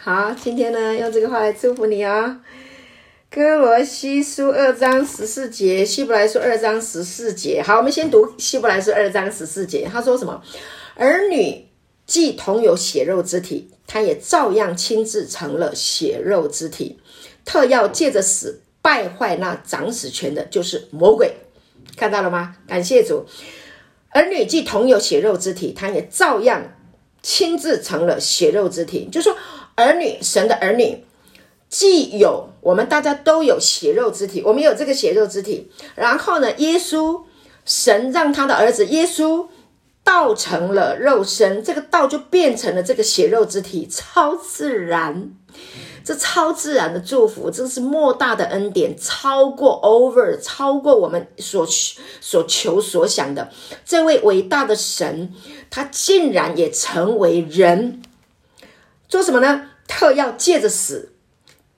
好，今天呢用这个话来祝福你啊、哦。歌罗西书二章十四节，希伯来书二章十四节。好，我们先读希伯来书二章十四节，他说什么？儿女既同有血肉之体，他也照样亲自成了血肉之体，特要借着死败坏那掌死权的，就是魔鬼。看到了吗？感谢主。儿女既同有血肉之体，他也照样亲自成了血肉之体。就说，儿女，神的儿女，既有我们大家都有血肉之体，我们有这个血肉之体。然后呢，耶稣，神让他的儿子耶稣。道成了肉身，这个道就变成了这个血肉之体，超自然，这超自然的祝福，这是莫大的恩典，超过 over，超过我们所所求所想的。这位伟大的神，他竟然也成为人，做什么呢？特要借着死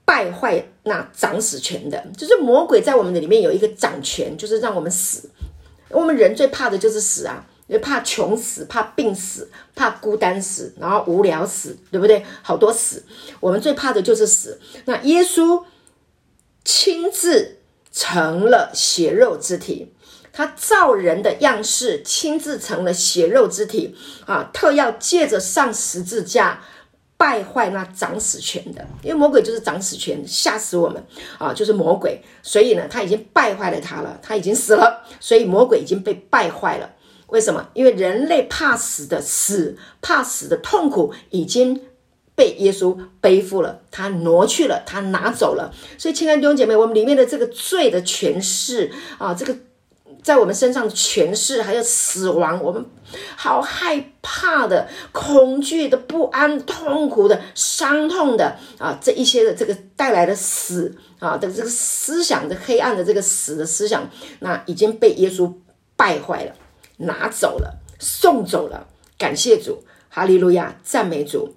败坏那掌死权的，就是魔鬼在我们的里面有一个掌权，就是让我们死。我们人最怕的就是死啊。因为怕穷死，怕病死，怕孤单死，然后无聊死，对不对？好多死，我们最怕的就是死。那耶稣亲自成了血肉之体，他造人的样式，亲自成了血肉之体啊，特要借着上十字架败坏那掌死权的，因为魔鬼就是掌死权，吓死我们啊，就是魔鬼，所以呢，他已经败坏了他了，他已经死了，所以魔鬼已经被败坏了。为什么？因为人类怕死的死，怕死的痛苦已经被耶稣背负了，他挪去了，他拿走了。所以，亲爱的弟兄姐妹，我们里面的这个罪的权势啊，这个。在我们身上的权势，还有死亡，我们好害怕的、恐惧的、不安、痛苦的、伤痛的啊，这一些的这个带来的死啊的这个思想的黑暗的这个死的思想，那已经被耶稣败坏了，拿走了，送走了。感谢主，哈利路亚，赞美主。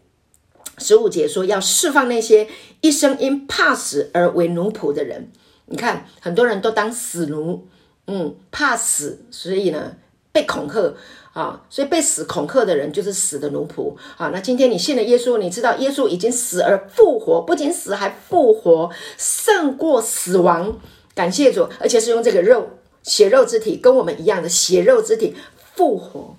十五节说要释放那些一生因怕死而为奴仆的人。你看，很多人都当死奴。嗯，怕死，所以呢，被恐吓啊，所以被死恐吓的人就是死的奴仆啊。那今天你信了耶稣，你知道耶稣已经死而复活，不仅死还复活，胜过死亡。感谢主，而且是用这个肉血肉之体，跟我们一样的血肉之体复活。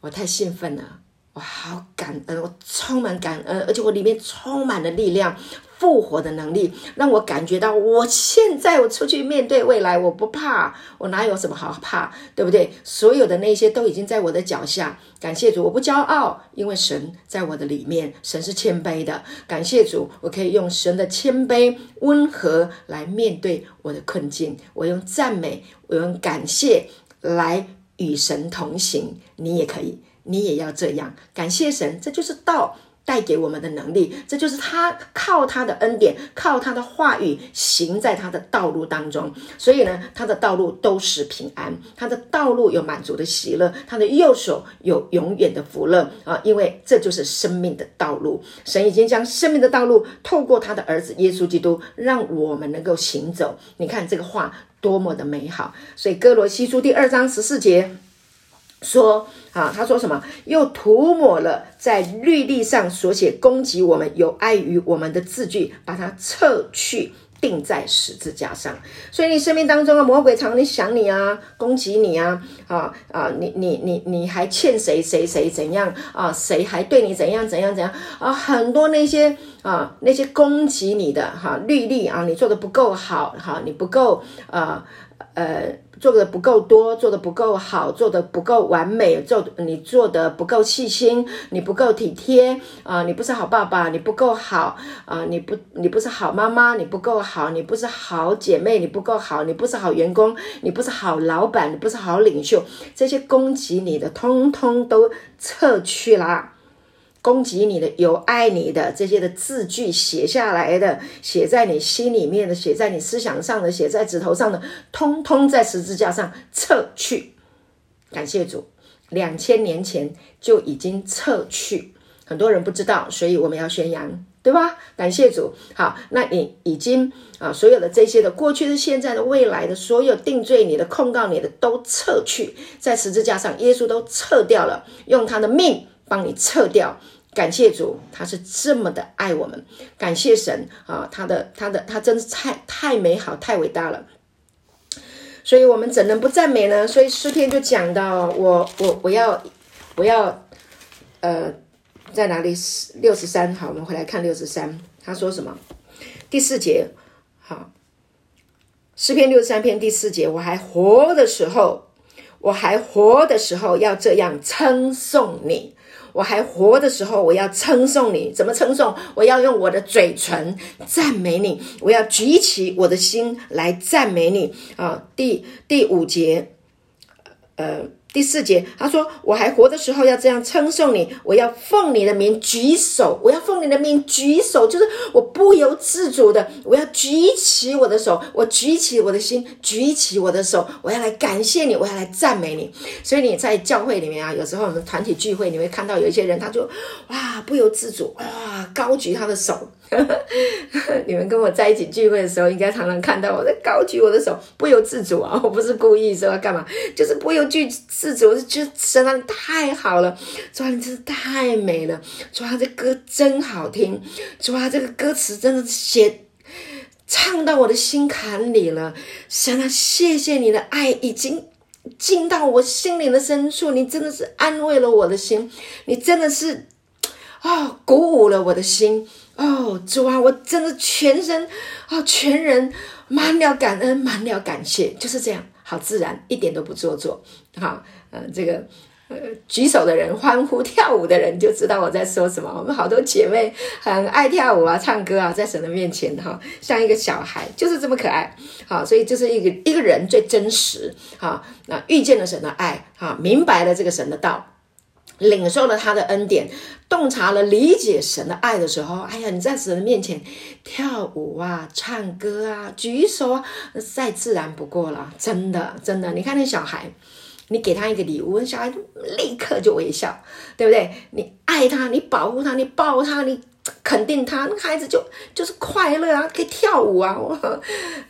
我太兴奋了，我好感恩，我充满感恩，而且我里面充满了力量。复活的能力让我感觉到，我现在我出去面对未来，我不怕，我哪有什么好怕，对不对？所有的那些都已经在我的脚下。感谢主，我不骄傲，因为神在我的里面，神是谦卑的。感谢主，我可以用神的谦卑、温和来面对我的困境。我用赞美，我用感谢来与神同行。你也可以，你也要这样。感谢神，这就是道。带给我们的能力，这就是他靠他的恩典，靠他的话语行在他的道路当中。所以呢，他的道路都是平安，他的道路有满足的喜乐，他的右手有永远的福乐啊！因为这就是生命的道路。神已经将生命的道路透过他的儿子耶稣基督，让我们能够行走。你看这个话多么的美好！所以哥罗西书第二章十四节。说啊，他说什么？又涂抹了在律例上所写攻击我们、有碍于我们的字句，把它撤去，钉在十字架上。所以你生命当中的魔鬼常常想你啊，攻击你啊，啊啊，你你你你还欠谁谁谁怎样啊？谁还对你怎样怎样怎样啊？很多那些啊那些攻击你的哈、啊、律例啊，你做的不够好哈、你不够啊呃。做的不够多，做的不够好，做的不够完美，做你做的不够细心，你不够体贴啊、你不是好爸爸，你不够好啊、你不你不是好妈妈，你不够好，你不是好姐妹，你不够好，你不是好员工，你不是好老板，你不是好领袖，这些攻击你的，通通都撤去了。攻击你的、有爱你的这些的字句写下来的，写在你心里面的，写在你思想上的，写在指头上的，通通在十字架上撤去。感谢主，两千年前就已经撤去，很多人不知道，所以我们要宣扬，对吧？感谢主。好，那你已经啊，所有的这些的过去的、现在的、未来的，所有定罪你的、控告你的，都撤去，在十字架上，耶稣都撤掉了，用他的命帮你撤掉。感谢主，他是这么的爱我们。感谢神啊，他的他的他真是太太美好，太伟大了。所以我们怎能不赞美呢？所以诗篇就讲到，我我我要我要呃在哪里？六十三，好，我们回来看六十三，他说什么？第四节，好，诗篇六十三篇第四节，我还活的时候，我还活的时候，要这样称颂你。我还活的时候，我要称颂你。怎么称颂？我要用我的嘴唇赞美你。我要举起我的心来赞美你。啊，第第五节，呃。第四节，他说：“我还活的时候要这样称颂你，我要奉你的名举手，我要奉你的名举手，就是我不由自主的，我要举起我的手，我举起我的心，举起我的手，我要来感谢你，我要来赞美你。所以你在教会里面啊，有时候我们团体聚会，你会看到有一些人，他就哇不由自主哇高举他的手。[LAUGHS] 你们跟我在一起聚会的时候，应该常常看到我在高举我的手，不由自主啊，我不是故意说要干嘛，就是不由自主。”自主，我就觉得神啊，你太好了！主啊，你真是太美了！主啊，这歌真好听！主啊，这个歌词真的写唱到我的心坎里了。神啊，谢谢你的爱已经进到我心灵的深处，你真的是安慰了我的心，你真的是哦，鼓舞了我的心。哦，主啊，我真的全身哦，全人满了感恩，满了感谢，就是这样，好自然，一点都不做作。好，嗯、这个。呃，举手的人、欢呼跳舞的人就知道我在说什么。我们好多姐妹很爱跳舞啊、唱歌啊，在神的面前哈，像一个小孩，就是这么可爱。好，所以就是一个一个人最真实。哈，那遇见了神的爱，哈，明白了这个神的道，领受了他的恩典，洞察了理解神的爱的时候，哎呀，你在神的面前跳舞啊、唱歌啊、举手啊，再自然不过了。真的，真的，你看那小孩。你给他一个礼物，小孩立刻就微笑，对不对？你爱他，你保护他，你抱他，你。肯定他，那孩子就就是快乐啊，可以跳舞啊，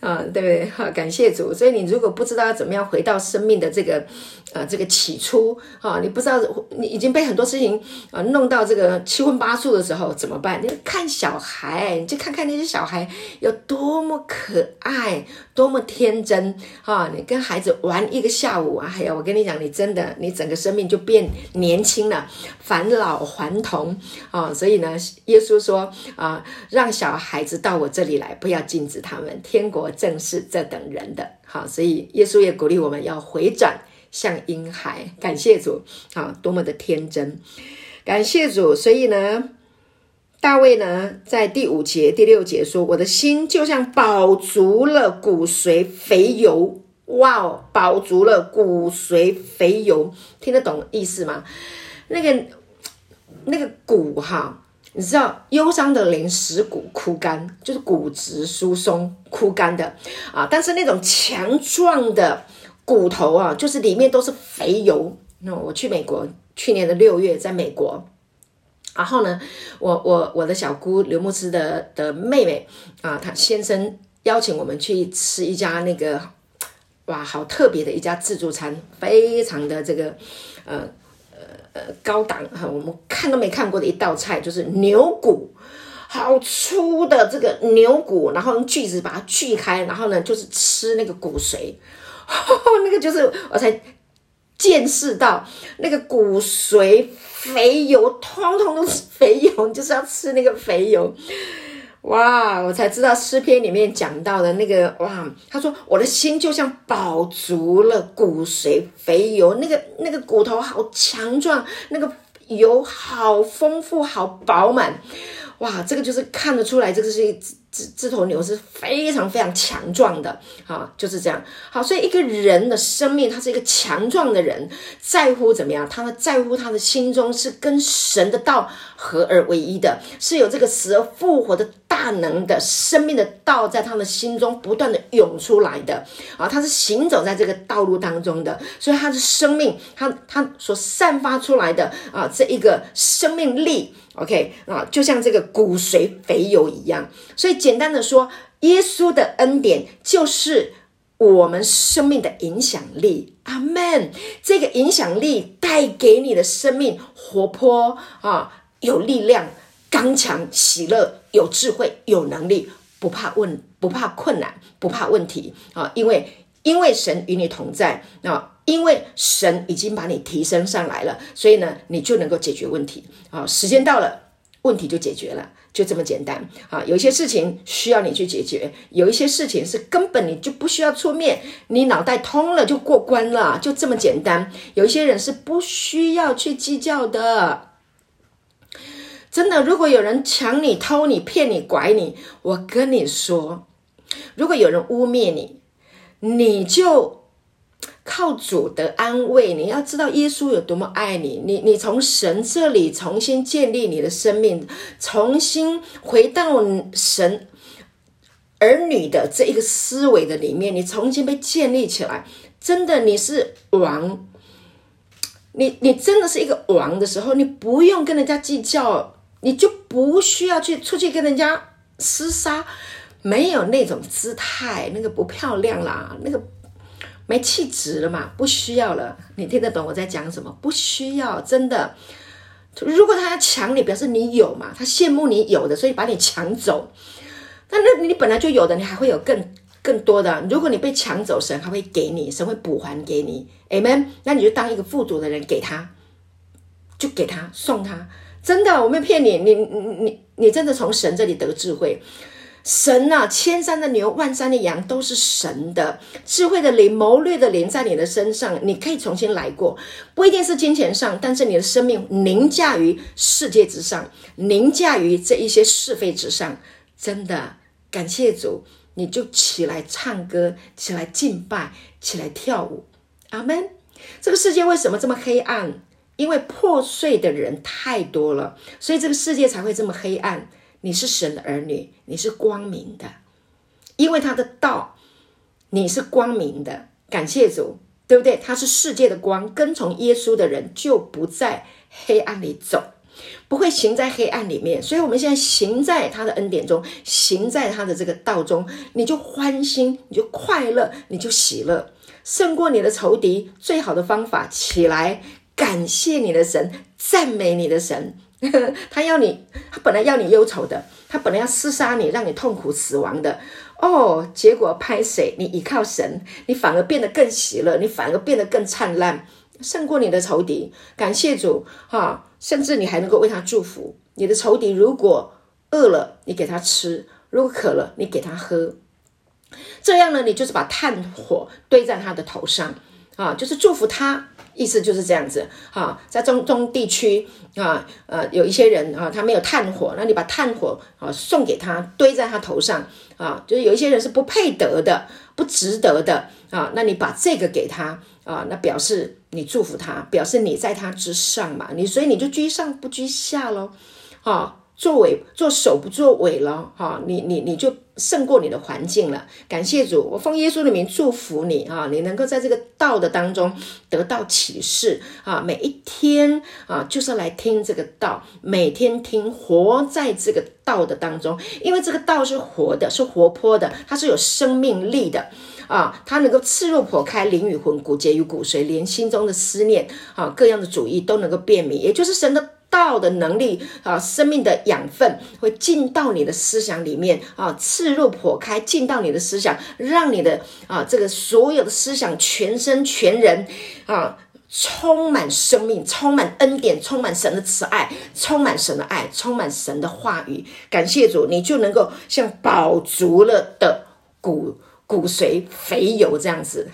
啊，对不对？哈，感谢主。所以你如果不知道要怎么样回到生命的这个呃这个起初啊，你不知道你已经被很多事情啊弄到这个七荤八素的时候怎么办？你看小孩，你就看看那些小孩有多么可爱，多么天真啊！你跟孩子玩一个下午啊，还有我跟你讲，你真的你整个生命就变年轻了，返老还童啊！所以呢，耶稣。说啊，让小孩子到我这里来，不要禁止他们。天国正是这等人的。好，所以耶稣也鼓励我们要回转，像婴孩。感谢主，啊，多么的天真！感谢主。所以呢，大卫呢，在第五节、第六节说：“我的心就像饱足了骨髓肥油。”哇哦，饱足了骨髓肥油，听得懂意思吗？那个那个骨哈。你知道忧伤的灵使骨枯干，就是骨质疏松枯干的啊。但是那种强壮的骨头啊，就是里面都是肥油。那我去美国，去年的六月在美国，然后呢，我我我的小姑刘牧师的的妹妹啊，她先生邀请我们去吃一家那个哇，好特别的一家自助餐，非常的这个呃。呃呃，高档哈，我们看都没看过的一道菜，就是牛骨，好粗的这个牛骨，然后用锯子把它锯开，然后呢，就是吃那个骨髓，[LAUGHS] 那个就是我才见识到那个骨髓肥油，通通都是肥油，就是要吃那个肥油。[LAUGHS] 哇！我才知道诗篇里面讲到的那个哇，他说我的心就像饱足了骨髓肥油，那个那个骨头好强壮，那个油好丰富，好饱满。哇，这个就是看得出来，这个是一这这头牛是非常非常强壮的，啊，就是这样。好，所以一个人的生命，他是一个强壮的人，在乎怎么样？他在乎他的心中是跟神的道合而为一的，是有这个死而复活的大能的生命的道，在他的心中不断的涌出来的啊，他是行走在这个道路当中的，所以他的生命，他他所散发出来的啊，这一个生命力。OK 啊，就像这个骨髓肥油一样，所以简单的说，耶稣的恩典就是我们生命的影响力。阿门。这个影响力带给你的生命活泼啊，有力量、刚强、喜乐、有智慧、有能力，不怕问，不怕困难，不怕问题啊，因为因为神与你同在啊。因为神已经把你提升上来了，所以呢，你就能够解决问题啊！时间到了，问题就解决了，就这么简单啊！有些事情需要你去解决，有一些事情是根本你就不需要出面，你脑袋通了就过关了，就这么简单。有一些人是不需要去计较的，真的。如果有人抢你、偷你、骗你、拐你，我跟你说，如果有人污蔑你，你就。靠主的安慰，你要知道耶稣有多么爱你。你你从神这里重新建立你的生命，重新回到神儿女的这一个思维的里面，你重新被建立起来。真的，你是王，你你真的是一个王的时候，你不用跟人家计较，你就不需要去出去跟人家厮杀，没有那种姿态，那个不漂亮啦，那个。没气质了嘛？不需要了。你听得懂我在讲什么？不需要，真的。如果他要抢你，表示你有嘛？他羡慕你有的，所以把你抢走。那那你本来就有的，你还会有更更多的。如果你被抢走，神还会给你，神会补还给你。Amen。那你就当一个富足的人，给他，就给他送他。真的，我没有骗你，你你你你真的从神这里得智慧。神啊，千山的牛，万山的羊，都是神的智慧的灵，谋略的灵在你的身上，你可以重新来过，不一定是金钱上，但是你的生命凌驾于世界之上，凌驾于这一些是非之上。真的，感谢主，你就起来唱歌，起来敬拜，起来跳舞，阿门。这个世界为什么这么黑暗？因为破碎的人太多了，所以这个世界才会这么黑暗。你是神的儿女，你是光明的，因为他的道，你是光明的。感谢主，对不对？他是世界的光，跟从耶稣的人就不在黑暗里走，不会行在黑暗里面。所以，我们现在行在他的恩典中，行在他的这个道中，你就欢心，你就快乐，你就喜乐，胜过你的仇敌。最好的方法，起来感谢你的神，赞美你的神。[LAUGHS] 他要你，他本来要你忧愁的，他本来要厮杀你，让你痛苦死亡的。哦，结果拍谁？你依靠神，你反而变得更喜乐，你反而变得更灿烂，胜过你的仇敌。感谢主哈，甚至你还能够为他祝福。你的仇敌如果饿了，你给他吃；如果渴了，你给他喝。这样呢，你就是把炭火堆在他的头上啊，就是祝福他。意思就是这样子，哈，在中东地区啊，呃，有一些人啊，他没有炭火，那你把炭火啊送给他，堆在他头上啊，就是有一些人是不配得的，不值得的啊，那你把这个给他啊，那表示你祝福他，表示你在他之上嘛，你所以你就居上不居下喽，啊。做尾做首不做尾了哈，你你你就胜过你的环境了。感谢主，我奉耶稣的名祝福你啊，你能够在这个道的当中得到启示啊，每一天啊就是来听这个道，每天听，活在这个道的当中，因为这个道是活的，是活泼的，它是有生命力的啊，它能够刺入破开灵与魂、骨节与骨髓，连心中的思念啊，各样的主意都能够辨明，也就是神的。道的能力啊，生命的养分会进到你的思想里面啊，刺入剖开，进到你的思想，让你的啊这个所有的思想，全身全人啊，充满生命，充满恩典，充满神的慈爱，充满神的爱，充满神的话语。感谢主，你就能够像饱足了的骨骨髓肥油这样子，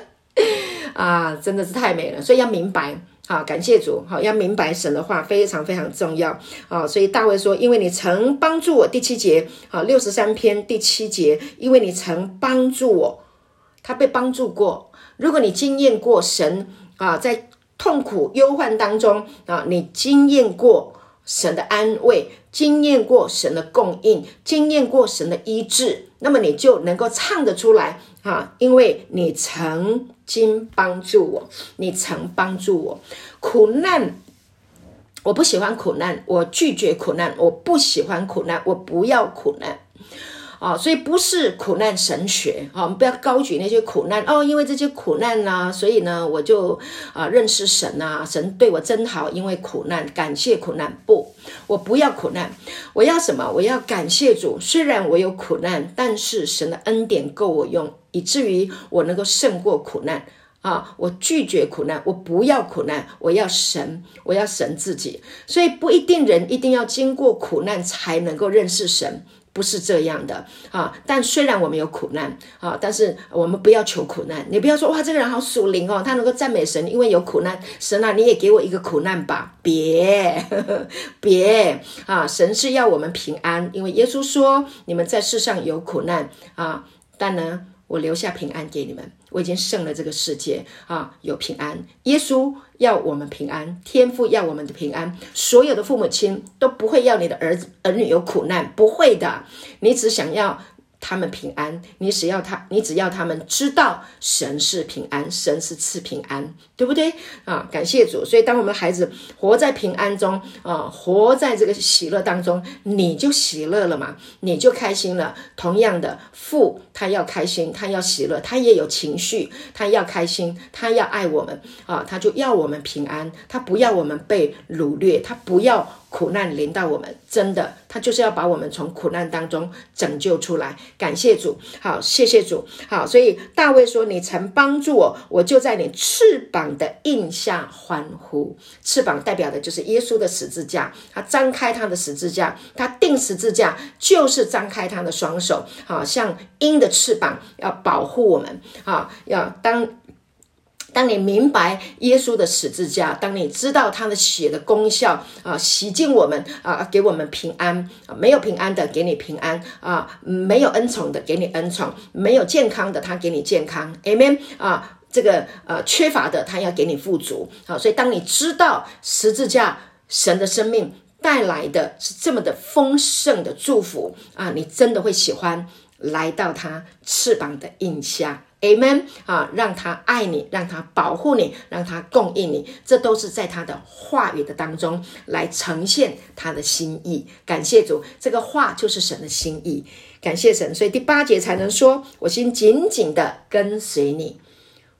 [LAUGHS] 啊，真的是太美了。所以要明白。好，感谢主。好，要明白神的话非常非常重要。啊，所以大卫说：“因为你曾帮助我。”第七节，好，六十三篇第七节，因为你曾帮助我，他被帮助过。如果你经验过神啊，在痛苦忧患当中啊，你经验过神的安慰，经验过神的供应，经验过神的医治，那么你就能够唱得出来啊，因为你曾。经帮助我，你曾帮助我。苦难，我不喜欢苦难，我拒绝苦难，我不喜欢苦难，我不要苦难。啊，所以不是苦难神学啊，我们不要高举那些苦难哦，因为这些苦难呢、所以呢，我就啊认识神、啊，神对我真好，因为苦难，感谢苦难。不，我不要苦难，我要什么？我要感谢主，虽然我有苦难，但是神的恩典够我用。以至于我能够胜过苦难啊！我拒绝苦难，我不要苦难，我要神，我要神自己。所以不一定人一定要经过苦难才能够认识神，不是这样的啊！但虽然我们有苦难啊，但是我们不要求苦难。你不要说哇，这个人好属灵哦，他能够赞美神，因为有苦难。神啊，你也给我一个苦难吧？别呵呵 [LAUGHS] 别啊！神是要我们平安，因为耶稣说：“你们在世上有苦难啊，但呢。”我留下平安给你们，我已经胜了这个世界啊！有平安，耶稣要我们平安，天父要我们的平安，所有的父母亲都不会要你的儿子儿女有苦难，不会的，你只想要。他们平安，你只要他，你只要他们知道神是平安，神是赐平安，对不对啊？感谢主。所以，当我们孩子活在平安中啊，活在这个喜乐当中，你就喜乐了嘛，你就开心了。同样的，父他要开心，他要喜乐，他也有情绪，他要开心，他要爱我们啊，他就要我们平安，他不要我们被掳掠，他不要苦难临到我们，真的，他就是要把我们从苦难当中拯救出来。感谢主，好，谢谢主，好。所以大卫说：“你曾帮助我，我就在你翅膀的荫下欢呼。”翅膀代表的就是耶稣的十字架，他张开他的十字架，他钉十字架就是张开他的双手，好像鹰的翅膀要保护我们，啊，要当。当你明白耶稣的十字架，当你知道他的血的功效啊，洗净我们啊，给我们平安啊，没有平安的给你平安啊，没有恩宠的给你恩宠，没有健康的他给你健康，Amen 啊，这个呃缺乏的他要给你富足啊，所以当你知道十字架神的生命带来的是这么的丰盛的祝福啊，你真的会喜欢来到他翅膀的荫下。Amen 啊，让他爱你，让他保护你，让他供应你，这都是在他的话语的当中来呈现他的心意。感谢主，这个话就是神的心意。感谢神，所以第八节才能说：“我心紧紧的跟随你，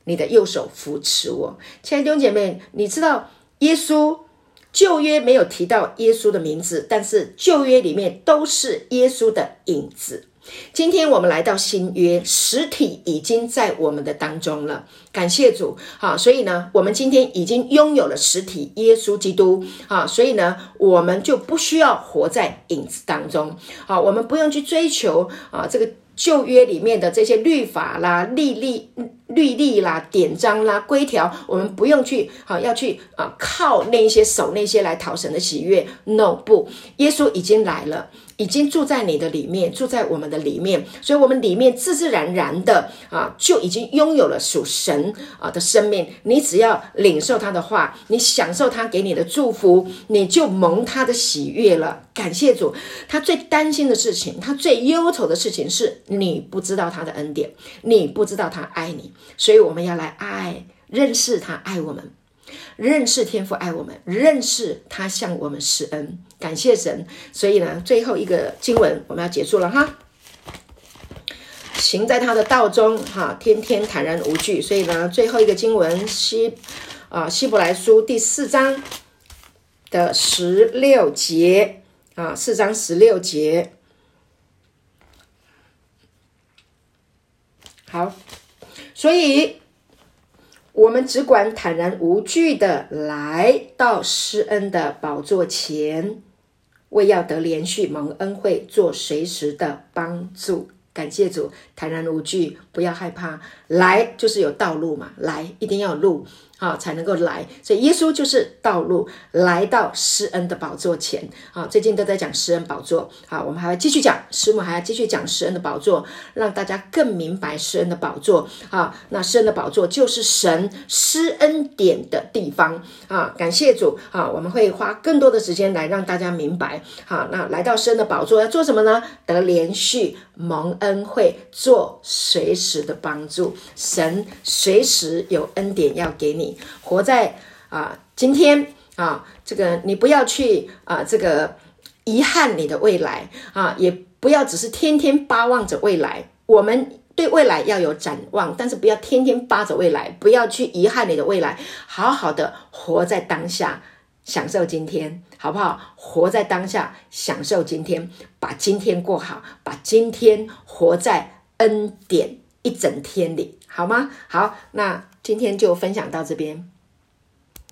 你的右手扶持我。”亲爱的弟兄姐妹，你知道耶稣旧约没有提到耶稣的名字，但是旧约里面都是耶稣的影子。今天我们来到新约，实体已经在我们的当中了。感谢主，好，所以呢，我们今天已经拥有了实体耶稣基督，好，所以呢，我们就不需要活在影子当中，好，我们不用去追求啊这个旧约里面的这些律法啦、律例、律例啦、典章啦、规条，我们不用去好要去啊靠那些守那些来讨神的喜悦。No，不，耶稣已经来了。已经住在你的里面，住在我们的里面，所以，我们里面自自然然的啊，就已经拥有了属神啊的生命。你只要领受他的话，你享受他给你的祝福，你就蒙他的喜悦了。感谢主，他最担心的事情，他最忧愁的事情是你不知道他的恩典，你不知道他爱你，所以我们要来爱，认识他爱我们。认识天父爱我们，认识他向我们施恩，感谢神。所以呢，最后一个经文我们要结束了哈。行在他的道中，哈，天天坦然无惧。所以呢，最后一个经文希啊希伯来书第四章的十六节啊，四章十六节。好，所以。我们只管坦然无惧的来到施恩的宝座前，为要得连续蒙恩惠，做随时的帮助。感谢主，坦然无惧，不要害怕，来就是有道路嘛，来一定要路。啊，才能够来，所以耶稣就是道路，来到施恩的宝座前。啊，最近都在讲施恩宝座。好，我们还要继续讲，师母还要继续讲施恩的宝座，让大家更明白施恩的宝座。啊，那施恩的宝座就是神施恩典的地方。啊，感谢主。啊，我们会花更多的时间来让大家明白。好，那来到施恩的宝座要做什么呢？得连续，蒙恩惠，做随时的帮助。神随时有恩典要给你。活在啊、今天啊，这个你不要去啊，这个遗憾你的未来啊，也不要只是天天巴望着未来。我们对未来要有展望，但是不要天天巴着未来，不要去遗憾你的未来。好好的活在当下，享受今天，好不好？活在当下，享受今天，把今天过好，把今天活在恩典一整天里，好吗？好，那。今天就分享到这边。